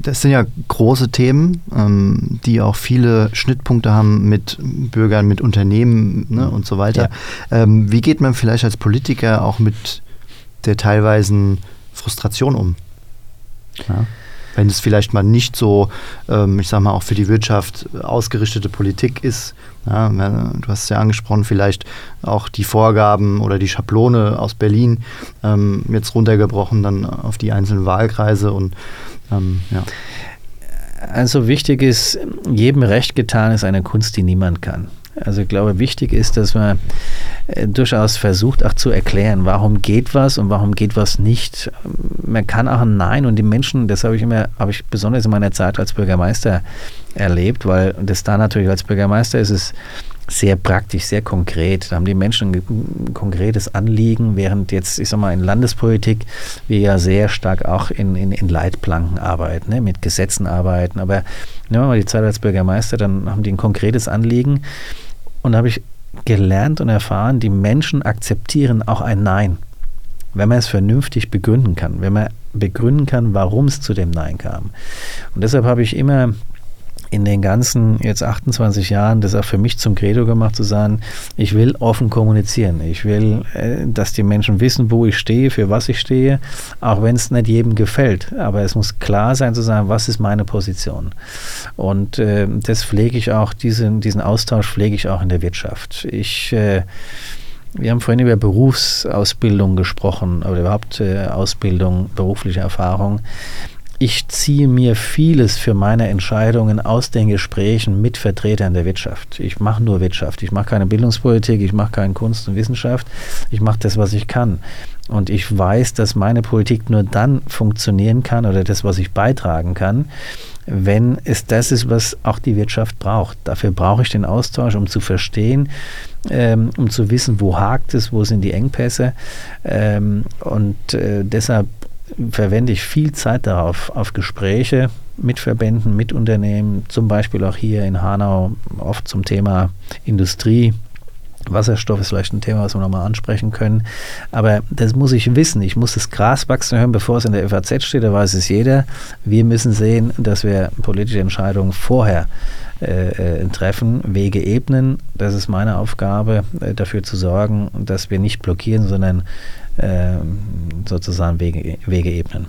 das sind ja große Themen, ähm, die auch viele Schnittpunkte haben mit Bürgern, mit Unternehmen ne, und so weiter. Ja. Ähm, wie geht man vielleicht als Politiker auch mit der teilweisen Frustration um? Ja? Wenn es vielleicht mal nicht so, ähm, ich sag mal, auch für die Wirtschaft ausgerichtete Politik ist. Ja, du hast es ja angesprochen, vielleicht auch die Vorgaben oder die Schablone aus Berlin ähm, jetzt runtergebrochen dann auf die einzelnen Wahlkreise und ähm, ja. Also wichtig ist, jedem Recht getan ist eine Kunst, die niemand kann. Also ich glaube, wichtig ist, dass man äh, durchaus versucht auch zu erklären, warum geht was und warum geht was nicht. Man kann auch ein Nein und die Menschen, das habe ich immer, habe ich besonders in meiner Zeit als Bürgermeister erlebt, weil das da natürlich als Bürgermeister ist es sehr praktisch, sehr konkret. Da haben die Menschen ein konkretes Anliegen, während jetzt, ich sag mal, in Landespolitik wir ja sehr stark auch in, in, in Leitplanken arbeiten, ne, mit Gesetzen arbeiten. Aber nehmen wir mal die Zeit als Bürgermeister, dann haben die ein konkretes Anliegen. Und da habe ich gelernt und erfahren, die Menschen akzeptieren auch ein Nein, wenn man es vernünftig begründen kann, wenn man begründen kann, warum es zu dem Nein kam. Und deshalb habe ich immer in den ganzen jetzt 28 Jahren das auch für mich zum Credo gemacht, zu sagen, ich will offen kommunizieren. Ich will, äh, dass die Menschen wissen, wo ich stehe, für was ich stehe, auch wenn es nicht jedem gefällt. Aber es muss klar sein zu sagen, was ist meine Position. Und äh, das pflege ich auch, diesen, diesen Austausch pflege ich auch in der Wirtschaft. Ich äh, wir haben vorhin über Berufsausbildung gesprochen oder überhaupt äh, Ausbildung, berufliche Erfahrung ich ziehe mir vieles für meine Entscheidungen aus den Gesprächen mit Vertretern der Wirtschaft. Ich mache nur Wirtschaft. Ich mache keine Bildungspolitik, ich mache keine Kunst und Wissenschaft. Ich mache das, was ich kann. Und ich weiß, dass meine Politik nur dann funktionieren kann oder das, was ich beitragen kann, wenn es das ist, was auch die Wirtschaft braucht. Dafür brauche ich den Austausch, um zu verstehen, ähm, um zu wissen, wo hakt es, wo sind die Engpässe. Ähm, und äh, deshalb verwende ich viel Zeit darauf, auf Gespräche mit Verbänden, mit Unternehmen, zum Beispiel auch hier in Hanau, oft zum Thema Industrie. Wasserstoff ist vielleicht ein Thema, was wir nochmal ansprechen können. Aber das muss ich wissen. Ich muss das Gras wachsen hören, bevor es in der FAZ steht. Da weiß es jeder. Wir müssen sehen, dass wir politische Entscheidungen vorher äh, äh treffen, Wege ebnen. Das ist meine Aufgabe, äh, dafür zu sorgen, dass wir nicht blockieren, sondern sozusagen Wege, Wege ebnen.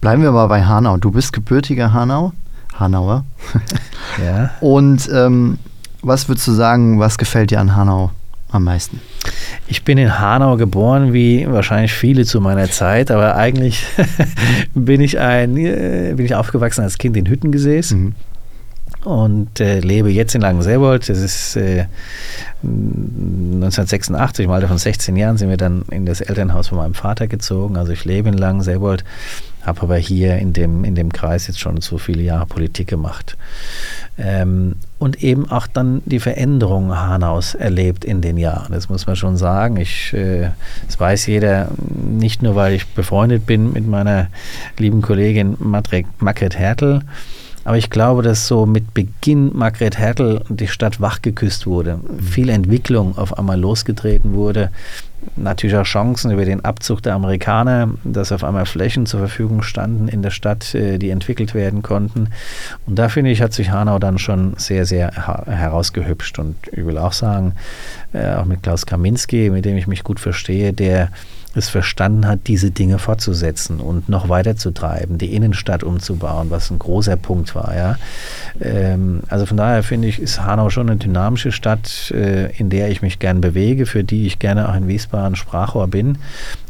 Bleiben wir mal bei Hanau. Du bist gebürtiger Hanau, Hanauer. ja. Und ähm, was würdest du sagen, was gefällt dir an Hanau am meisten? Ich bin in Hanau geboren, wie wahrscheinlich viele zu meiner Zeit, aber eigentlich bin ich ein, äh, bin ich aufgewachsen als Kind in Hüttengesäß. Mhm und äh, lebe jetzt in Langenselbold. Das ist äh, 1986, im Alter von 16 Jahren, sind wir dann in das Elternhaus von meinem Vater gezogen. Also ich lebe in Langenselbold, habe aber hier in dem, in dem Kreis jetzt schon so viele Jahre Politik gemacht. Ähm, und eben auch dann die Veränderung Hanaus erlebt in den Jahren. Das muss man schon sagen. Ich, äh, das weiß jeder, nicht nur, weil ich befreundet bin mit meiner lieben Kollegin Margret Hertel, aber ich glaube, dass so mit Beginn Margret Hertel die Stadt wachgeküsst wurde, viel Entwicklung auf einmal losgetreten wurde, natürlich auch Chancen über den Abzug der Amerikaner, dass auf einmal Flächen zur Verfügung standen in der Stadt, äh, die entwickelt werden konnten. Und da finde ich, hat sich Hanau dann schon sehr, sehr herausgehübscht. Und ich will auch sagen, äh, auch mit Klaus Kaminski, mit dem ich mich gut verstehe, der es verstanden hat, diese Dinge fortzusetzen und noch weiter zu treiben, die Innenstadt umzubauen, was ein großer Punkt war. Ja. Ähm, also von daher finde ich, ist Hanau schon eine dynamische Stadt, äh, in der ich mich gern bewege, für die ich gerne auch in Wiesbaden Sprachrohr bin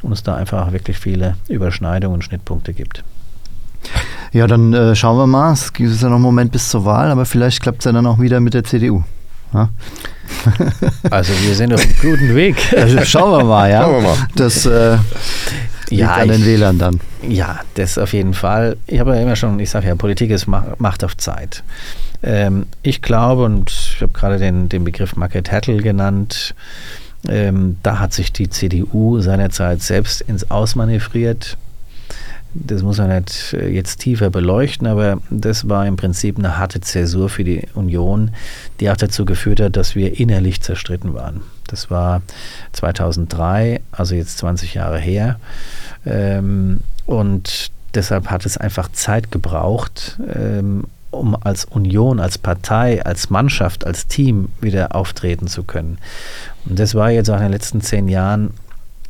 und es da einfach wirklich viele Überschneidungen und Schnittpunkte gibt. Ja, dann äh, schauen wir mal. Es ist ja noch einen Moment bis zur Wahl, aber vielleicht klappt es ja dann auch wieder mit der CDU. Ja? Also wir sind auf einem guten Weg. Also schauen wir mal, ja. Schauen wir mal. Das äh, liegt Ja, an den ich- Wählern dann. Ja, das auf jeden Fall. Ich habe ja immer schon, ich sage ja, Politik ist Ma- Macht auf Zeit. Ähm, ich glaube, und ich habe gerade den, den Begriff Market Hattel genannt, ähm, da hat sich die CDU seinerzeit selbst ins Ausmanövriert. Das muss man nicht äh, jetzt tiefer beleuchten, aber das war im Prinzip eine harte Zäsur für die Union, die auch dazu geführt hat, dass wir innerlich zerstritten waren. Das war 2003, also jetzt 20 Jahre her. Ähm, und deshalb hat es einfach Zeit gebraucht, ähm, um als Union, als Partei, als Mannschaft, als Team wieder auftreten zu können. Und das war jetzt auch in den letzten zehn Jahren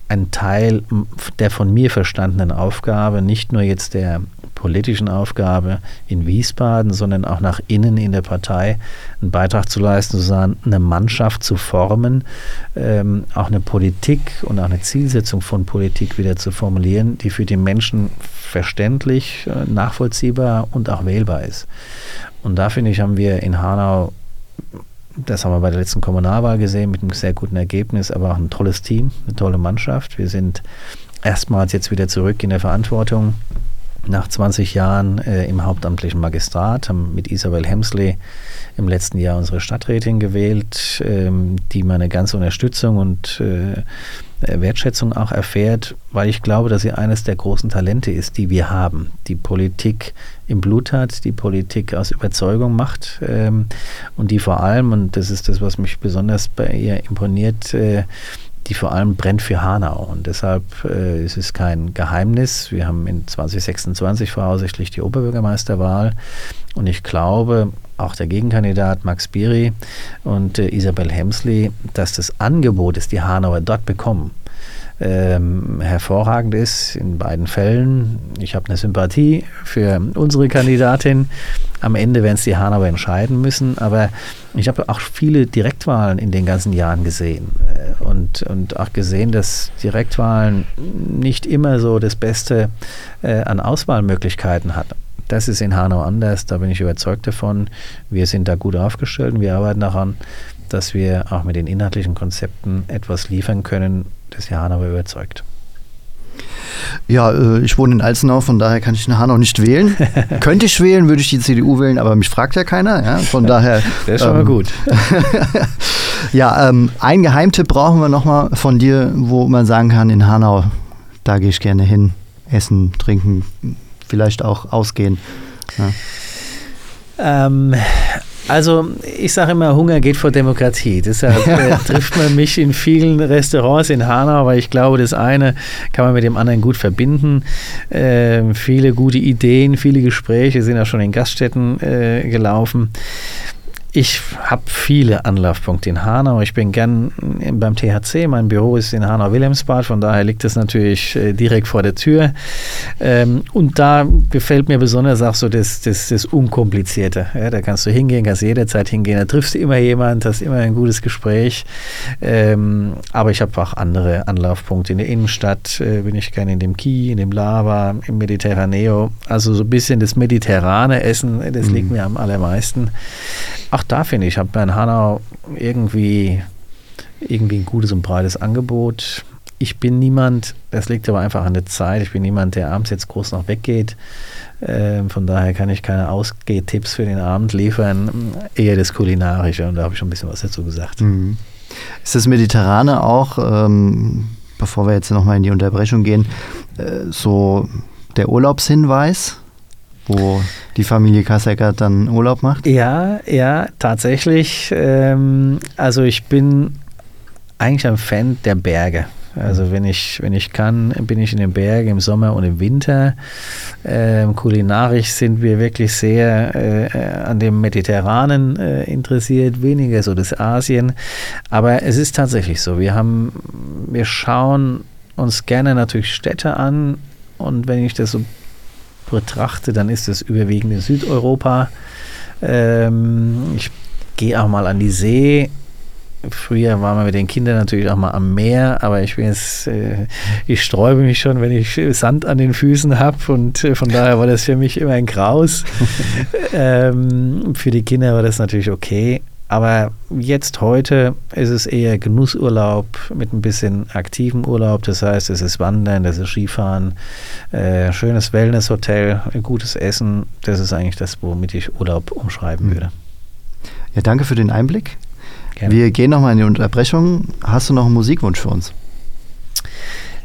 ein Teil der von mir verstandenen Aufgabe, nicht nur jetzt der politischen Aufgabe in Wiesbaden, sondern auch nach innen in der Partei einen Beitrag zu leisten, sozusagen eine Mannschaft zu formen, ähm, auch eine Politik und auch eine Zielsetzung von Politik wieder zu formulieren, die für die Menschen verständlich, äh, nachvollziehbar und auch wählbar ist. Und da finde ich, haben wir in Hanau das haben wir bei der letzten Kommunalwahl gesehen mit einem sehr guten Ergebnis, aber auch ein tolles Team, eine tolle Mannschaft. Wir sind erstmals jetzt wieder zurück in der Verantwortung nach 20 Jahren äh, im hauptamtlichen Magistrat, haben mit Isabel Hemsley im letzten Jahr unsere Stadträtin gewählt, ähm, die meine ganze Unterstützung und äh, Wertschätzung auch erfährt, weil ich glaube, dass sie eines der großen Talente ist, die wir haben. Die Politik im Blut hat, die Politik aus Überzeugung macht ähm, und die vor allem, und das ist das, was mich besonders bei ihr imponiert, äh, die vor allem brennt für Hanau. Und deshalb äh, ist es kein Geheimnis. Wir haben in 2026 voraussichtlich die Oberbürgermeisterwahl. Und ich glaube, auch der Gegenkandidat Max Biri und äh, Isabel Hemsley, dass das Angebot, das die Hanauer dort bekommen, ähm, hervorragend ist in beiden Fällen. Ich habe eine Sympathie für unsere Kandidatin. Am Ende werden es die Hanauer entscheiden müssen, aber ich habe auch viele Direktwahlen in den ganzen Jahren gesehen äh, und, und auch gesehen, dass Direktwahlen nicht immer so das Beste äh, an Auswahlmöglichkeiten hat. Das ist in Hanau anders, da bin ich überzeugt davon. Wir sind da gut aufgestellt und wir arbeiten daran, dass wir auch mit den inhaltlichen Konzepten etwas liefern können, das die Hanauer überzeugt. Ja, äh, ich wohne in Alzenau, von daher kann ich in Hanau nicht wählen. Könnte ich wählen, würde ich die CDU wählen, aber mich fragt ja keiner. Ja? Von daher. Das ist schon mal ähm, gut. Ja, ähm, ein Geheimtipp brauchen wir nochmal von dir, wo man sagen kann, in Hanau, da gehe ich gerne hin. Essen, trinken, vielleicht auch ausgehen. Ja. Ähm, also ich sage immer, Hunger geht vor Demokratie. Deshalb äh, trifft man mich in vielen Restaurants in Hanau, weil ich glaube, das eine kann man mit dem anderen gut verbinden. Ähm, viele gute Ideen, viele Gespräche sind auch schon in Gaststätten äh, gelaufen. Ich habe viele Anlaufpunkte in Hanau. Ich bin gern beim THC. Mein Büro ist in Hanau-Wilhelmsbad. Von daher liegt es natürlich äh, direkt vor der Tür. Ähm, und da gefällt mir besonders auch so das, das, das Unkomplizierte. Ja, da kannst du hingehen, kannst jederzeit hingehen. Da triffst du immer jemand, hast immer ein gutes Gespräch. Ähm, aber ich habe auch andere Anlaufpunkte. In der Innenstadt äh, bin ich gerne in dem Ki, in dem Lava, im Mediterraneo. Also so ein bisschen das mediterrane Essen, das liegt mir am allermeisten. Auch da finde ich, hat man in Hanau irgendwie, irgendwie ein gutes und breites Angebot. Ich bin niemand, das liegt aber einfach an der Zeit, ich bin niemand, der abends jetzt groß noch weggeht. Ähm, von daher kann ich keine Ausgehtipps für den Abend liefern, eher das Kulinarische und da habe ich schon ein bisschen was dazu gesagt. Mhm. Ist das Mediterrane auch, ähm, bevor wir jetzt nochmal in die Unterbrechung gehen, äh, so der Urlaubshinweis, wo die Familie Kasseckert dann Urlaub macht? Ja, ja, tatsächlich. Ähm, also ich bin eigentlich ein Fan der Berge. Also wenn ich, wenn ich kann, bin ich in den Bergen im Sommer und im Winter. Ähm, kulinarisch sind wir wirklich sehr äh, an dem Mediterranen äh, interessiert, weniger so das Asien. Aber es ist tatsächlich so. Wir haben, wir schauen uns gerne natürlich Städte an und wenn ich das so betrachte, dann ist es überwiegend in Südeuropa. Ähm, ich gehe auch mal an die See. Früher waren wir mit den Kindern natürlich auch mal am Meer, aber ich bin jetzt, äh, ich sträube mich schon, wenn ich Sand an den Füßen habe und äh, von daher war das für mich immer ein Graus. ähm, für die Kinder war das natürlich okay. Aber jetzt heute ist es eher Genussurlaub mit ein bisschen aktivem Urlaub. Das heißt, es ist Wandern, das ist Skifahren, äh, schönes Wellnesshotel, gutes Essen. Das ist eigentlich das, womit ich Urlaub umschreiben mhm. würde. Ja, danke für den Einblick. Gerne. Wir gehen nochmal in die Unterbrechung. Hast du noch einen Musikwunsch für uns?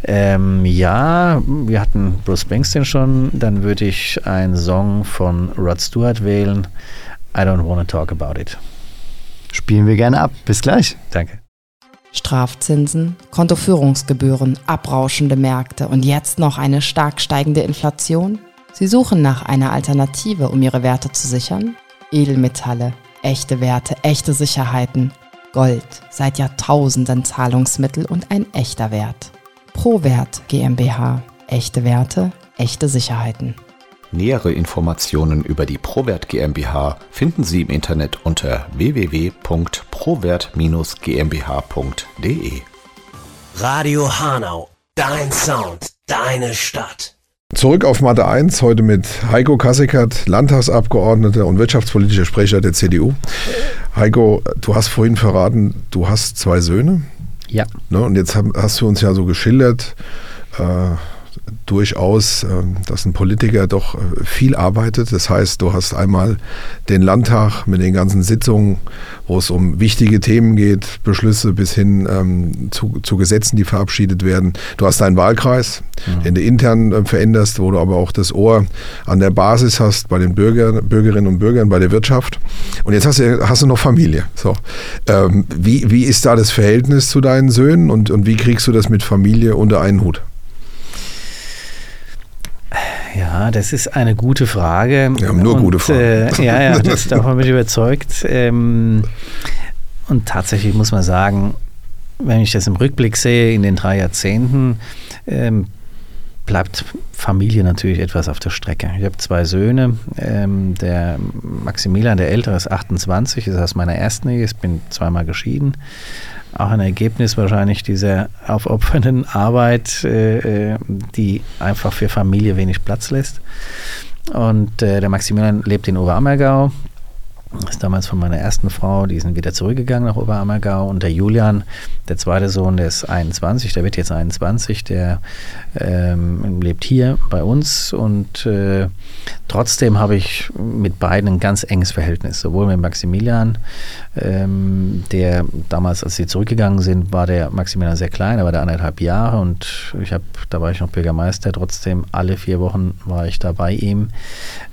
Ähm, ja, wir hatten Bruce Springsteen schon. Dann würde ich einen Song von Rod Stewart wählen. I don't want to talk about it. Spielen wir gerne ab. Bis gleich. Danke. Strafzinsen, Kontoführungsgebühren, abrauschende Märkte und jetzt noch eine stark steigende Inflation? Sie suchen nach einer Alternative, um ihre Werte zu sichern? Edelmetalle, echte Werte, echte Sicherheiten. Gold, seit Jahrtausenden Zahlungsmittel und ein echter Wert. ProWert GmbH. Echte Werte, echte Sicherheiten. Nähere Informationen über die Prowert GmbH finden Sie im Internet unter www.prowert-gmbh.de. Radio Hanau, dein Sound, deine Stadt. Zurück auf Mathe 1, heute mit Heiko Kassikert, Landtagsabgeordneter und wirtschaftspolitischer Sprecher der CDU. Heiko, du hast vorhin verraten, du hast zwei Söhne. Ja. Ne, und jetzt hast du uns ja so geschildert, äh, durchaus, ähm, dass ein Politiker doch äh, viel arbeitet. Das heißt, du hast einmal den Landtag mit den ganzen Sitzungen, wo es um wichtige Themen geht, Beschlüsse bis hin ähm, zu, zu, Gesetzen, die verabschiedet werden. Du hast deinen Wahlkreis, mhm. den du intern äh, veränderst, wo du aber auch das Ohr an der Basis hast bei den Bürger, Bürgerinnen und Bürgern, bei der Wirtschaft. Und jetzt hast du, hast du noch Familie. So. Ähm, wie, wie ist da das Verhältnis zu deinen Söhnen und, und wie kriegst du das mit Familie unter einen Hut? Ja, das ist eine gute Frage. Wir haben nur und, gute Fragen. Äh, ja, ja, das, davon bin ich überzeugt. Ähm, und tatsächlich muss man sagen, wenn ich das im Rückblick sehe, in den drei Jahrzehnten, ähm, bleibt Familie natürlich etwas auf der Strecke. Ich habe zwei Söhne. Ähm, der Maximilian, der Ältere, ist 28, ist aus meiner ersten Ehe. Ich bin zweimal geschieden auch ein Ergebnis wahrscheinlich dieser aufopfernden Arbeit, äh, äh, die einfach für Familie wenig Platz lässt. Und äh, der Maximilian lebt in Oberammergau, ist damals von meiner ersten Frau, die sind wieder zurückgegangen nach Oberammergau. Und der Julian, der zweite Sohn, der ist 21, der wird jetzt 21, der ähm, lebt hier bei uns. Und äh, trotzdem habe ich mit beiden ein ganz enges Verhältnis. Sowohl mit Maximilian, ähm, der damals, als sie zurückgegangen sind, war der Maximilian sehr klein, er war der anderthalb Jahre und ich habe, da war ich noch Bürgermeister, trotzdem alle vier Wochen war ich da bei ihm.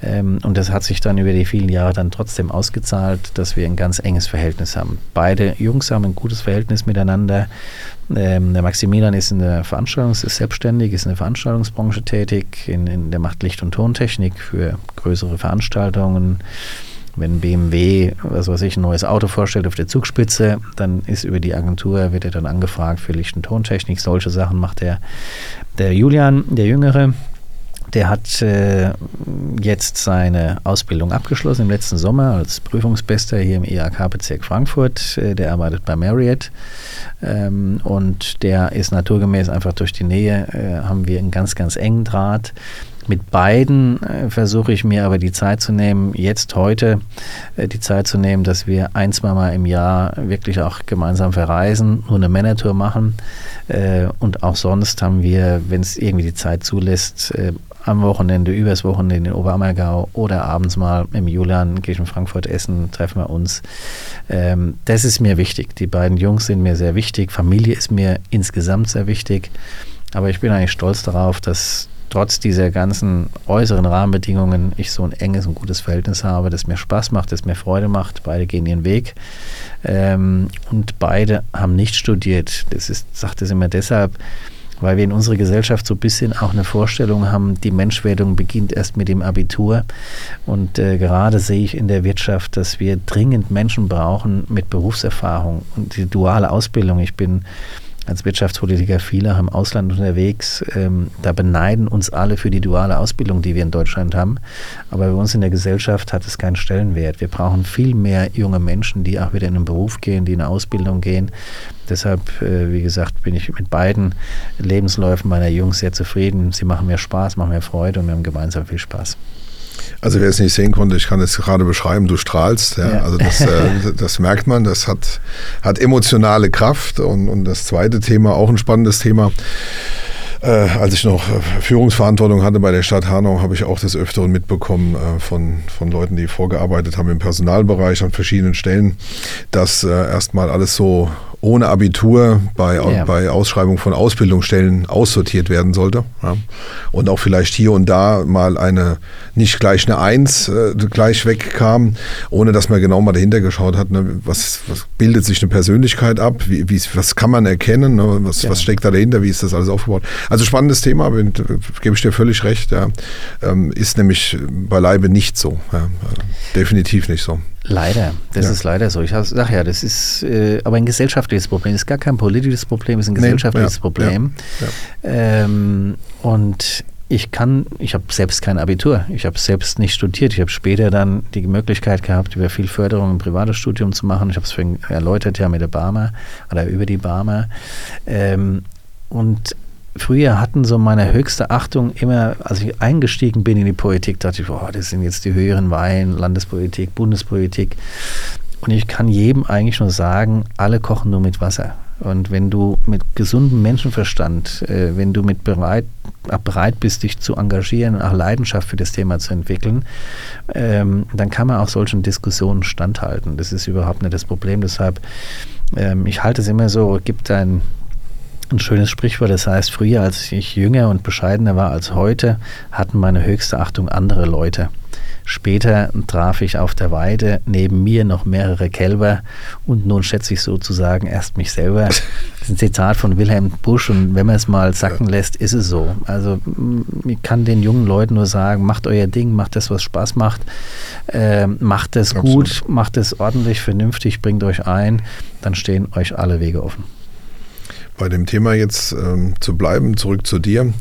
Ähm, und das hat sich dann über die vielen Jahre dann trotzdem aus ausgezahlt, dass wir ein ganz enges Verhältnis haben. Beide Jungs haben ein gutes Verhältnis miteinander. Ähm, der Maximilian ist in der Veranstaltungs-, ist selbstständig, ist in der Veranstaltungsbranche tätig, in, in der macht Licht- und Tontechnik für größere Veranstaltungen. Wenn BMW, was weiß ich, ein neues Auto vorstellt auf der Zugspitze, dann ist über die Agentur, wird er dann angefragt für Licht- und Tontechnik. Solche Sachen macht der, der Julian, der Jüngere. Der hat äh, jetzt seine Ausbildung abgeschlossen im letzten Sommer als Prüfungsbester hier im IHK-Bezirk Frankfurt. Äh, der arbeitet bei Marriott ähm, und der ist naturgemäß einfach durch die Nähe, äh, haben wir einen ganz, ganz engen Draht. Mit beiden äh, versuche ich mir aber die Zeit zu nehmen, jetzt heute äh, die Zeit zu nehmen, dass wir ein, zwei Mal im Jahr wirklich auch gemeinsam verreisen, nur eine Männertour machen. Äh, und auch sonst haben wir, wenn es irgendwie die Zeit zulässt, am Wochenende, übers Wochenende in Oberammergau oder abends mal im Julian, gehe ich in Frankfurt essen, treffen wir uns. Ähm, das ist mir wichtig. Die beiden Jungs sind mir sehr wichtig. Familie ist mir insgesamt sehr wichtig. Aber ich bin eigentlich stolz darauf, dass trotz dieser ganzen äußeren Rahmenbedingungen ich so ein enges und gutes Verhältnis habe, das mir Spaß macht, das mir Freude macht. Beide gehen ihren Weg. Ähm, und beide haben nicht studiert. Das ist, sagt es immer deshalb, weil wir in unserer Gesellschaft so ein bisschen auch eine Vorstellung haben, die Menschwerdung beginnt erst mit dem Abitur. Und äh, gerade sehe ich in der Wirtschaft, dass wir dringend Menschen brauchen mit Berufserfahrung und die duale Ausbildung. Ich bin als Wirtschaftspolitiker viel auch im Ausland unterwegs. Ähm, da beneiden uns alle für die duale Ausbildung, die wir in Deutschland haben. Aber bei uns in der Gesellschaft hat es keinen Stellenwert. Wir brauchen viel mehr junge Menschen, die auch wieder in den Beruf gehen, die in eine Ausbildung gehen. Deshalb, äh, wie gesagt, bin ich mit beiden Lebensläufen meiner Jungs sehr zufrieden. Sie machen mir Spaß, machen mir Freude und wir haben gemeinsam viel Spaß. Also wer es nicht sehen konnte, ich kann es gerade beschreiben, du strahlst. Ja? ja. Also das, äh, das, merkt man, das hat, hat emotionale Kraft. Und, und das zweite Thema, auch ein spannendes Thema. Äh, als ich noch äh, Führungsverantwortung hatte bei der Stadt Hanau, habe ich auch des Öfteren mitbekommen äh, von, von Leuten, die vorgearbeitet haben im Personalbereich an verschiedenen Stellen, dass äh, erstmal alles so ohne Abitur bei, ja. bei Ausschreibung von Ausbildungsstellen aussortiert werden sollte. Ja. Und auch vielleicht hier und da mal eine, nicht gleich eine Eins äh, gleich wegkam, ohne dass man genau mal dahinter geschaut hat, ne, was, was bildet sich eine Persönlichkeit ab, wie, wie, was kann man erkennen, ne, was, ja. was steckt da dahinter, wie ist das alles aufgebaut. Also spannendes Thema, bin, gebe ich dir völlig recht, ähm, ist nämlich beileibe nicht so, ja. definitiv nicht so. Leider, das ja. ist leider so. Ich sage ja, das ist äh, aber ein gesellschaftliches Problem. Es ist gar kein politisches Problem, es ist ein gesellschaftliches nee, ja, Problem. Ja, ähm, und ich kann, ich habe selbst kein Abitur, ich habe selbst nicht studiert. Ich habe später dann die Möglichkeit gehabt, über viel Förderung ein privates Studium zu machen. Ich habe es erläutert ja mit der Barmer oder über die Barmer. Ähm, und früher hatten so meine höchste Achtung immer, als ich eingestiegen bin in die Politik, dachte ich, boah, das sind jetzt die höheren Weihen, Landespolitik, Bundespolitik. Und ich kann jedem eigentlich nur sagen, alle kochen nur mit Wasser. Und wenn du mit gesundem Menschenverstand, äh, wenn du mit bereit, bereit bist, dich zu engagieren auch Leidenschaft für das Thema zu entwickeln, ähm, dann kann man auch solchen Diskussionen standhalten. Das ist überhaupt nicht das Problem. Deshalb, ähm, ich halte es immer so, gibt ein ein schönes Sprichwort, das heißt, früher, als ich jünger und bescheidener war als heute, hatten meine höchste Achtung andere Leute. Später traf ich auf der Weide neben mir noch mehrere Kälber und nun schätze ich sozusagen erst mich selber. Das ist ein Zitat von Wilhelm Busch und wenn man es mal sacken lässt, ist es so. Also ich kann den jungen Leuten nur sagen, macht euer Ding, macht das, was Spaß macht, äh, macht es gut, macht es ordentlich, vernünftig, bringt euch ein, dann stehen euch alle Wege offen bei dem Thema jetzt ähm, zu bleiben, zurück zu dir.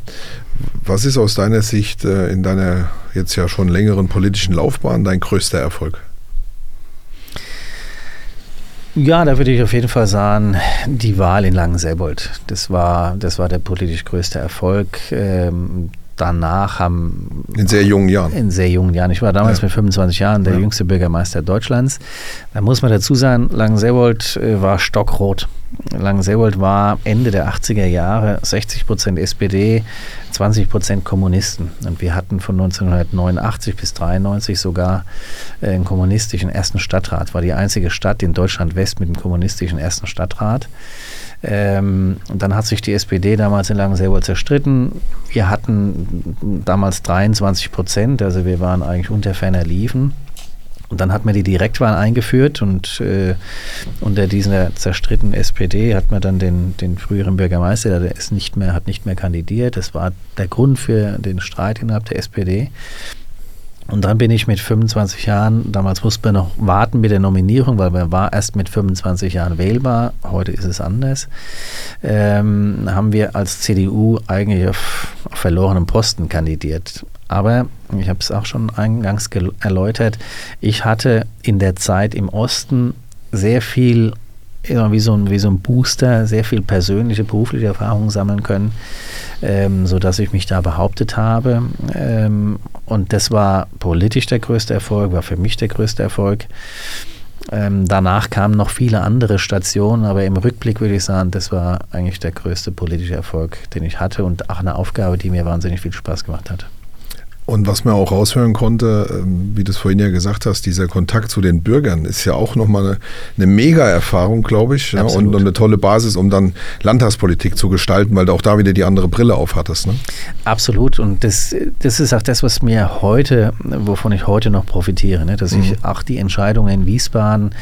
Was ist aus deiner Sicht äh, in deiner jetzt ja schon längeren politischen Laufbahn dein größter Erfolg? Ja, da würde ich auf jeden Fall sagen, die Wahl in Langenselbold. Das war, das war der politisch größte Erfolg. Ähm, danach haben. In sehr jungen Jahren. In sehr jungen Jahren. Ich war damals ja. mit 25 Jahren der ja. jüngste Bürgermeister Deutschlands. Da muss man dazu sagen, Langenselbold äh, war stockrot. Langenselbold war Ende der 80er Jahre 60 Prozent SPD, 20 Prozent Kommunisten. Und wir hatten von 1989 bis 1993 sogar äh, einen kommunistischen ersten Stadtrat. War die einzige Stadt in Deutschland West mit einem kommunistischen ersten Stadtrat. Ähm, dann hat sich die SPD damals in Langenselbold zerstritten. Wir hatten damals 23 Prozent, also wir waren eigentlich unter ferner Liefen. Und dann hat man die Direktwahl eingeführt und äh, unter dieser zerstrittenen SPD hat man dann den, den früheren Bürgermeister, der ist nicht mehr, hat nicht mehr kandidiert. Das war der Grund für den Streit innerhalb der SPD. Und dann bin ich mit 25 Jahren, damals musste man noch warten mit der Nominierung, weil man war erst mit 25 Jahren wählbar, heute ist es anders, ähm, haben wir als CDU eigentlich auf, auf verlorenem Posten kandidiert. Aber ich habe es auch schon eingangs erläutert, ich hatte in der Zeit im Osten sehr viel wie so, ein, wie so ein Booster sehr viel persönliche, berufliche Erfahrungen sammeln können, ähm, sodass ich mich da behauptet habe. Ähm, und das war politisch der größte Erfolg, war für mich der größte Erfolg. Ähm, danach kamen noch viele andere Stationen, aber im Rückblick würde ich sagen, das war eigentlich der größte politische Erfolg, den ich hatte und auch eine Aufgabe, die mir wahnsinnig viel Spaß gemacht hat. Und was man auch raushören konnte, ähm, wie du es vorhin ja gesagt hast, dieser Kontakt zu den Bürgern ist ja auch nochmal eine, eine Mega-Erfahrung, glaube ich. Ja, und, eine tolle Basis, um dann Landtagspolitik zu gestalten, weil du auch da wieder die andere Brille aufhattest. Ne? Absolut. Und das, das ist auch das, was mir heute, wovon ich heute noch profitiere, ne? dass mhm. ich auch die Entscheidungen in Wiesbaden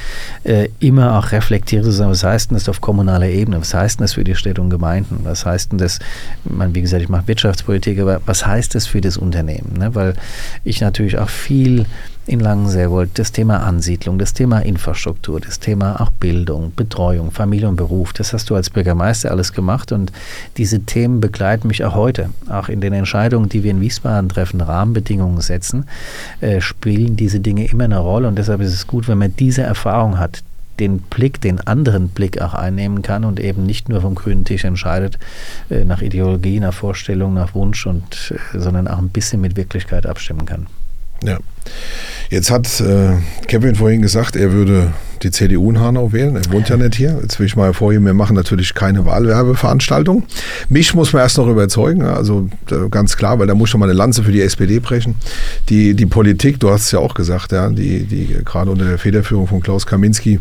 äh, immer auch reflektiere. Was heißt denn das auf kommunaler Ebene? Was heißt denn das für die Städte und Gemeinden? Was heißt denn das, ich meine, wie gesagt, ich mache Wirtschaftspolitik, aber was heißt das für das Unternehmen? Ne? weil ich natürlich auch viel in Langenselbold das Thema Ansiedlung, das Thema Infrastruktur, das Thema auch Bildung, Betreuung, Familie und Beruf, das hast du als Bürgermeister alles gemacht und diese Themen begleiten mich auch heute. Auch in den Entscheidungen, die wir in Wiesbaden treffen, Rahmenbedingungen setzen, äh, spielen diese Dinge immer eine Rolle und deshalb ist es gut, wenn man diese Erfahrung hat, den Blick, den anderen Blick auch einnehmen kann und eben nicht nur vom grünen Tisch entscheidet, äh, nach Ideologie, nach Vorstellung, nach Wunsch und äh, sondern auch ein bisschen mit Wirklichkeit abstimmen kann. Ja. Jetzt hat äh, Kevin vorhin gesagt, er würde die CDU in Hanau wählen. Er wohnt ja nicht hier. Jetzt will ich mal hervorheben, wir machen natürlich keine Wahlwerbeveranstaltung. Mich muss man erst noch überzeugen, also ganz klar, weil da muss schon mal eine Lanze für die SPD brechen. Die, die Politik, du hast es ja auch gesagt, ja, die, die gerade unter der Federführung von Klaus Kaminski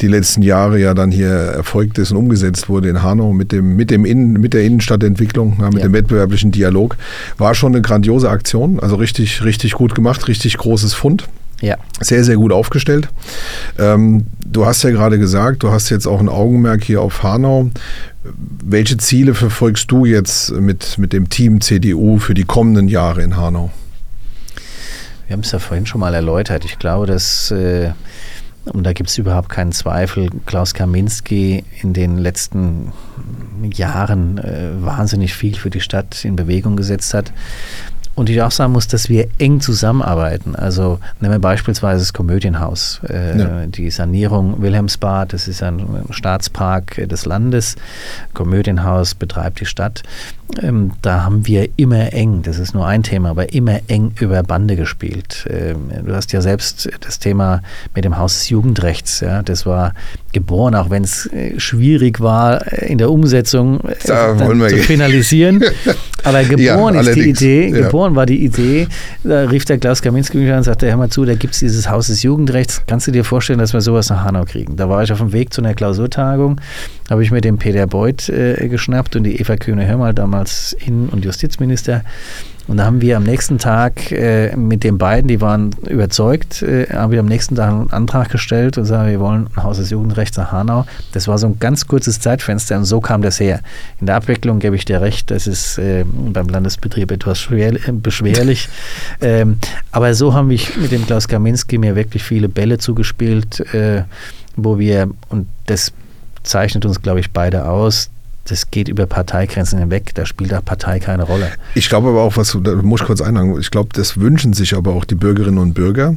die letzten Jahre ja dann hier erfolgt ist und umgesetzt wurde in Hanau mit dem, mit dem Innen, mit der Innenstadtentwicklung, ja, mit ja. dem wettbewerblichen Dialog, war schon eine grandiose Aktion. Also richtig, richtig gut gemacht, richtig großes Fund. Ja. Sehr, sehr gut aufgestellt. Ähm, du hast ja gerade gesagt, du hast jetzt auch ein Augenmerk hier auf Hanau. Welche Ziele verfolgst du jetzt mit, mit dem Team CDU für die kommenden Jahre in Hanau? Wir haben es ja vorhin schon mal erläutert. Ich glaube, dass, äh, und da gibt es überhaupt keinen Zweifel, Klaus Kaminski in den letzten Jahren äh, wahnsinnig viel für die Stadt in Bewegung gesetzt hat. Und ich auch sagen muss, dass wir eng zusammenarbeiten. Also nehmen wir beispielsweise das Komödienhaus, äh, ja. die Sanierung Wilhelmsbad, das ist ein Staatspark des Landes. Komödienhaus betreibt die Stadt. Ähm, da haben wir immer eng, das ist nur ein Thema, aber immer eng über Bande gespielt. Ähm, du hast ja selbst das Thema mit dem Haus des Jugendrechts, ja, das war geboren, auch wenn es äh, schwierig war äh, in der Umsetzung äh, zu finalisieren. Aber geboren ja, ist die Idee, ja. geboren war die Idee, da rief der Klaus Kaminski mich an und sagte, hör mal zu, da gibt es dieses Haus des Jugendrechts, kannst du dir vorstellen, dass wir sowas nach Hanau kriegen? Da war ich auf dem Weg zu einer Klausurtagung, habe ich mir den Peter Beuth äh, geschnappt und die Eva Kühne-Hörmal, damals Innen- und Justizminister, und da haben wir am nächsten Tag äh, mit den beiden, die waren überzeugt, äh, haben wir am nächsten Tag einen Antrag gestellt und sagen, wir wollen ein Haus des Jugendrechts nach Hanau. Das war so ein ganz kurzes Zeitfenster und so kam das her. In der Abwicklung gebe ich dir recht, das ist äh, beim Landesbetrieb etwas schwer, äh, beschwerlich. ähm, aber so haben wir mit dem Klaus Kaminski mir wirklich viele Bälle zugespielt, äh, wo wir, und das zeichnet uns, glaube ich, beide aus, das geht über Parteigrenzen hinweg, da spielt auch Partei keine Rolle. Ich glaube aber auch, was da muss ich kurz einhaken, ich glaube, das wünschen sich aber auch die Bürgerinnen und Bürger,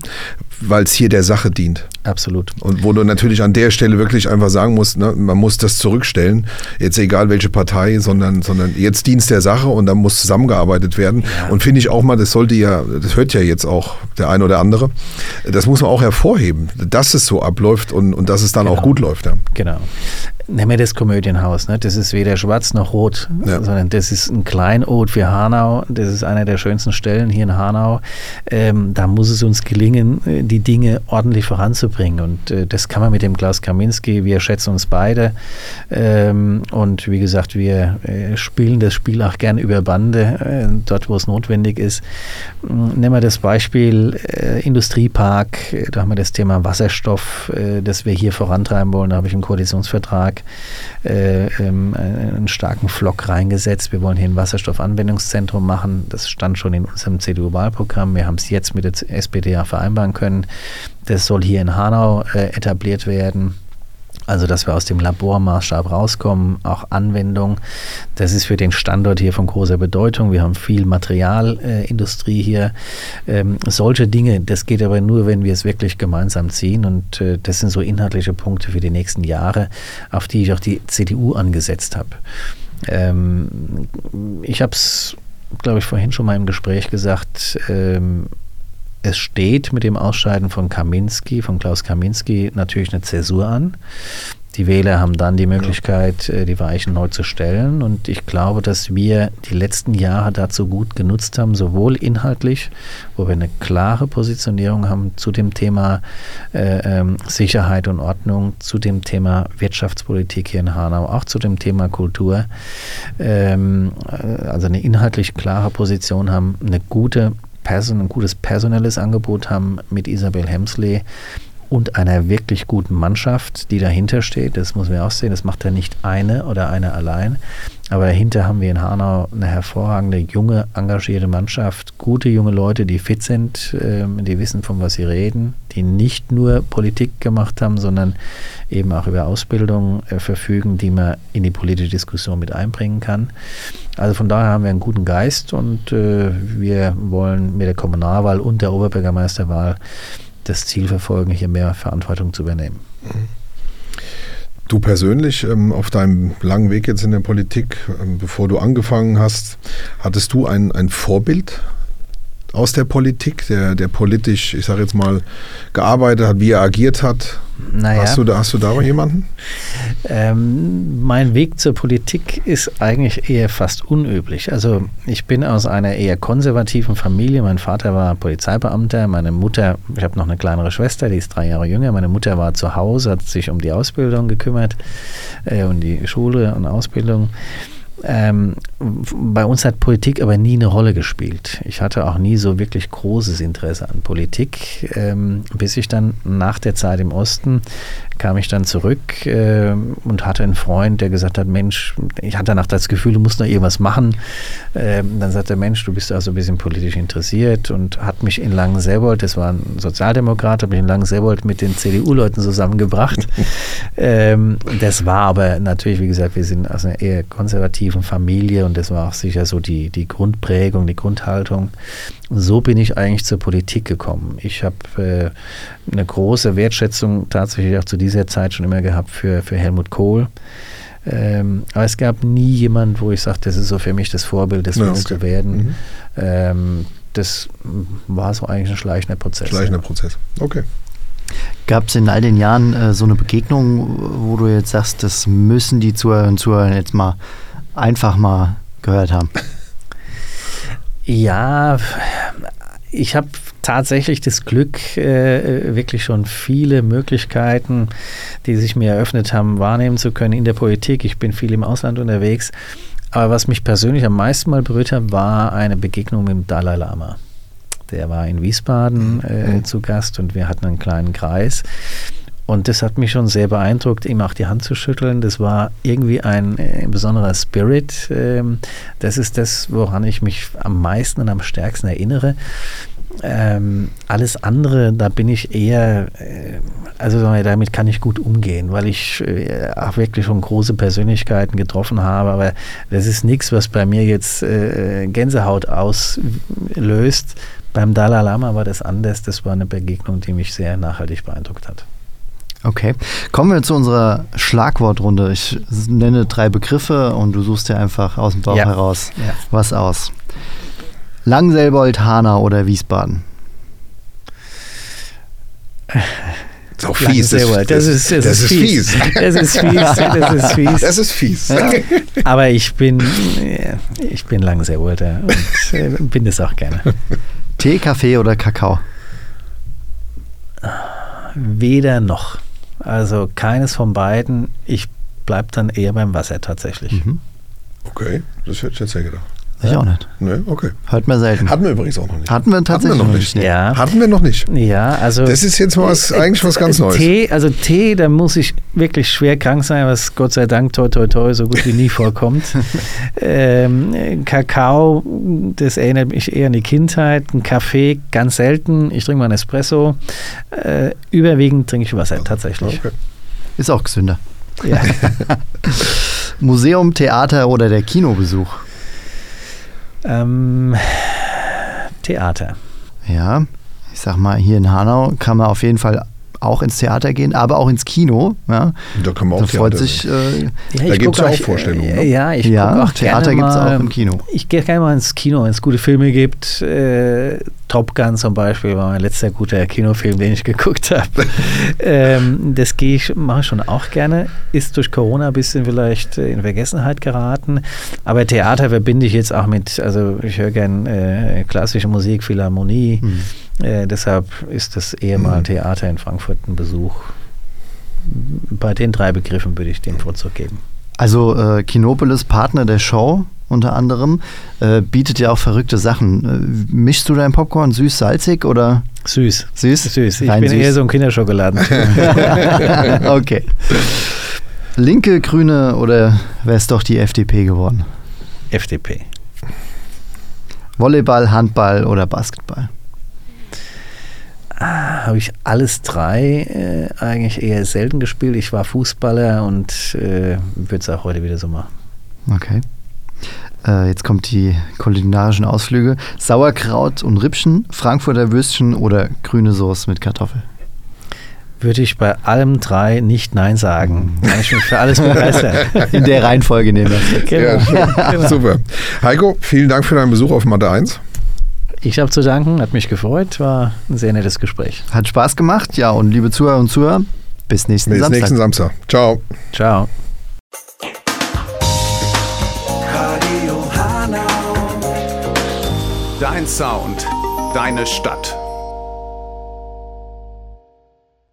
weil es hier der Sache dient. Absolut. Und wo du natürlich an der Stelle wirklich einfach sagen musst, ne, man muss das zurückstellen, jetzt egal welche Partei, sondern, sondern jetzt Dienst der Sache und dann muss zusammengearbeitet werden. Ja. Und finde ich auch mal, das sollte ja, das hört ja jetzt auch der ein oder andere, das muss man auch hervorheben, dass es so abläuft und, und dass es dann genau. auch gut läuft. Ja. Genau. Nehmen wir das Komödienhaus. Ne? Das ist weder schwarz noch rot, ja. sondern das ist ein Kleinod für Hanau. Das ist einer der schönsten Stellen hier in Hanau. Ähm, da muss es uns gelingen, äh, die Dinge ordentlich voranzubringen. Und äh, das kann man mit dem Klaus Kaminski. Wir schätzen uns beide. Ähm, und wie gesagt, wir äh, spielen das Spiel auch gern über Bande, äh, dort, wo es notwendig ist. Hm, nehmen wir das Beispiel äh, Industriepark. Da haben wir das Thema Wasserstoff, äh, das wir hier vorantreiben wollen. Da habe ich einen Koalitionsvertrag äh, ähm, einen starken Flock reingesetzt. Wir wollen hier ein Wasserstoffanwendungszentrum machen. Das stand schon in unserem CDU-Wahlprogramm. Wir haben es jetzt mit der SPD ja vereinbaren können. Das soll hier in Hanau äh, etabliert werden. Also, dass wir aus dem Labormaßstab rauskommen, auch Anwendung. Das ist für den Standort hier von großer Bedeutung. Wir haben viel Materialindustrie äh, hier. Ähm, solche Dinge, das geht aber nur, wenn wir es wirklich gemeinsam ziehen. Und äh, das sind so inhaltliche Punkte für die nächsten Jahre, auf die ich auch die CDU angesetzt habe. Ähm, ich habe es, glaube ich, vorhin schon mal im Gespräch gesagt. Ähm, es steht mit dem Ausscheiden von Kaminski, von Klaus Kaminski, natürlich eine Zäsur an. Die Wähler haben dann die Möglichkeit, äh, die Weichen neu zu stellen. Und ich glaube, dass wir die letzten Jahre dazu gut genutzt haben, sowohl inhaltlich, wo wir eine klare Positionierung haben zu dem Thema äh, ähm, Sicherheit und Ordnung, zu dem Thema Wirtschaftspolitik hier in Hanau, auch zu dem Thema Kultur. Ähm, äh, also eine inhaltlich klare Position haben, eine gute Person, ein gutes personelles Angebot haben mit Isabel Hemsley und einer wirklich guten Mannschaft, die dahinter steht. Das muss man auch sehen. Das macht ja nicht eine oder eine allein. Aber dahinter haben wir in Hanau eine hervorragende, junge, engagierte Mannschaft, gute junge Leute, die fit sind, ähm, die wissen, von was sie reden, die nicht nur Politik gemacht haben, sondern eben auch über Ausbildung äh, verfügen, die man in die politische Diskussion mit einbringen kann. Also von daher haben wir einen guten Geist und äh, wir wollen mit der Kommunalwahl und der Oberbürgermeisterwahl das Ziel verfolgen, hier mehr Verantwortung zu übernehmen. Du persönlich ähm, auf deinem langen Weg jetzt in der Politik, ähm, bevor du angefangen hast, hattest du ein, ein Vorbild aus der Politik, der, der politisch, ich sage jetzt mal, gearbeitet hat, wie er agiert hat? Naja. Hast, du da, hast du da jemanden? Ähm, mein Weg zur Politik ist eigentlich eher fast unüblich. Also ich bin aus einer eher konservativen Familie. Mein Vater war Polizeibeamter, meine Mutter, ich habe noch eine kleinere Schwester, die ist drei Jahre jünger. Meine Mutter war zu Hause, hat sich um die Ausbildung gekümmert, äh, um die Schule und Ausbildung. Ähm, bei uns hat Politik aber nie eine Rolle gespielt. Ich hatte auch nie so wirklich großes Interesse an Politik, ähm, bis ich dann nach der Zeit im Osten kam ich dann zurück äh, und hatte einen Freund, der gesagt hat, Mensch, ich hatte danach das Gefühl, du musst noch irgendwas machen. Ähm, dann sagte er, Mensch, du bist also ein bisschen politisch interessiert und hat mich in Langenselbold, das war ein Sozialdemokrat, hat mich in Langenselbold mit den CDU-Leuten zusammengebracht. ähm, das war aber natürlich, wie gesagt, wir sind aus einer eher konservativen Familie und das war auch sicher so die, die Grundprägung, die Grundhaltung. Und so bin ich eigentlich zur Politik gekommen. Ich habe äh, eine große Wertschätzung tatsächlich auch zu dieser Zeit schon immer gehabt für, für Helmut Kohl. Ähm, aber es gab nie jemand, wo ich sage, das ist so für mich das Vorbild, das Ja, willst okay. du werden. Mhm. Ähm, das war so eigentlich ein schleichender Prozess. Schleichender Prozess. Okay. Gab es in all den Jahren äh, so eine Begegnung, wo du jetzt sagst, das müssen die Zuhörer und Zuhörer jetzt mal einfach mal gehört haben? Ja, ich habe tatsächlich das Glück, äh, wirklich schon viele Möglichkeiten, die sich mir eröffnet haben, wahrnehmen zu können in der Politik. Ich bin viel im Ausland unterwegs. Aber was mich persönlich am meisten mal berührt hat, war eine Begegnung mit dem Dalai Lama. Der war in Wiesbaden äh, zu Gast und wir hatten einen kleinen Kreis. Und das hat mich schon sehr beeindruckt, ihm auch die Hand zu schütteln. Das war irgendwie ein äh, besonderer Spirit. Ähm, das ist das, woran ich mich am meisten und am stärksten erinnere. Ähm, alles andere, da bin ich eher, äh, also damit kann ich gut umgehen, weil ich äh, auch wirklich schon große Persönlichkeiten getroffen habe. Aber das ist nichts, was bei mir jetzt äh, Gänsehaut auslöst. Beim Dalai Lama war das anders. Das war eine Begegnung, die mich sehr nachhaltig beeindruckt hat. Okay, kommen wir zu unserer Schlagwortrunde. Ich nenne drei Begriffe und du suchst dir einfach aus dem Bauch Ja. heraus Ja. was aus. Langselbold, Hanau oder Wiesbaden? Das ist auch fies. Wohl. Das ist, das, das ist fies. Das ist fies. Das ist fies. Das ist fies. Aber ich bin, äh, ich bin Langseewolter und äh, bin das auch gerne. Tee, Kaffee oder Kakao? Weder noch. Also keines von beiden. Ich bleibe dann eher beim Wasser tatsächlich. Mhm. Okay, das hätte ich jetzt ja gedacht. Ich auch nicht. Ne, okay. Hört man selten. Hatten wir übrigens auch noch nicht. Hatten wir tatsächlich noch noch nicht. Ja. Hatten wir noch nicht. Ja, also. Das ist jetzt mal was, eigentlich was ganz Neues. Tee, also Tee, da muss ich wirklich schwer krank sein, was Gott sei Dank toi toi toi so gut wie nie vorkommt. ähm, äh, Kakao, das erinnert mich eher an die Kindheit. Ein Kaffee ganz selten. Ich trinke mal einen Espresso. Äh, überwiegend trinke ich Wasser tatsächlich. Okay. Ist auch gesünder. Ja. Museum, Theater oder der Kinobesuch? Ähm, Theater. Ja, ich sag mal, hier in Hanau kann man auf jeden Fall auch ins Theater gehen, aber auch ins Kino. Ja. Da kann man auch Da freut Theater sich äh, Ja, Da ich gibt's guck ja auch ich- Vorstellungen, äh, ne? Ja, ich Ja, auch Theater gibt's mal, auch im Kino. Ich gehe gerne mal ins Kino, wenn es gute Filme gibt. Äh, Top Gun zum Beispiel war mein letzter guter Kinofilm, den ich geguckt habe. ähm, das gehe ich, mache ich schon auch gerne. Ist durch Corona ein bisschen vielleicht äh, in Vergessenheit geraten. Aber Theater verbinde ich jetzt auch mit, also ich höre gerne äh, klassische Musik, Philharmonie. Mhm. Äh, deshalb ist das eher mal Theater in Frankfurt ein Besuch. Bei den drei Begriffen würde ich den Vorzug geben. Also äh, Kinopolis Partner der Show unter anderem, äh, bietet ja auch verrückte Sachen. Äh, mischst du dein Popcorn süß, salzig oder Süß. süß? Süß. Ich Rein bin süß. eher so ein Kinderschokoladen. okay. Linke, Grüne oder wäre es doch die FDP geworden? FDP. Volleyball, Handball oder Basketball? Habe ich alles drei äh, eigentlich eher selten gespielt. Ich war Fußballer und äh, würde es auch heute wieder so machen. Okay. Äh, jetzt kommt die kulinarischen Ausflüge. Sauerkraut und Rippchen, Frankfurter Würstchen oder grüne Soße mit Kartoffel? Würde ich bei allem drei nicht Nein sagen. Kann ich mich für alles begeistern. In der Reihenfolge nehmen wir es jetzt. Ja, schön. Super. Heiko, vielen Dank für deinen Besuch auf Mathe 1. Ich habe zu danken, hat mich gefreut, war ein sehr nettes Gespräch. Hat Spaß gemacht, ja, und liebe Zuhörer und Zuhörer, bis nächsten Bis Samstag. nächsten Samstag. Ciao. Ciao. Dein Sound, deine Stadt.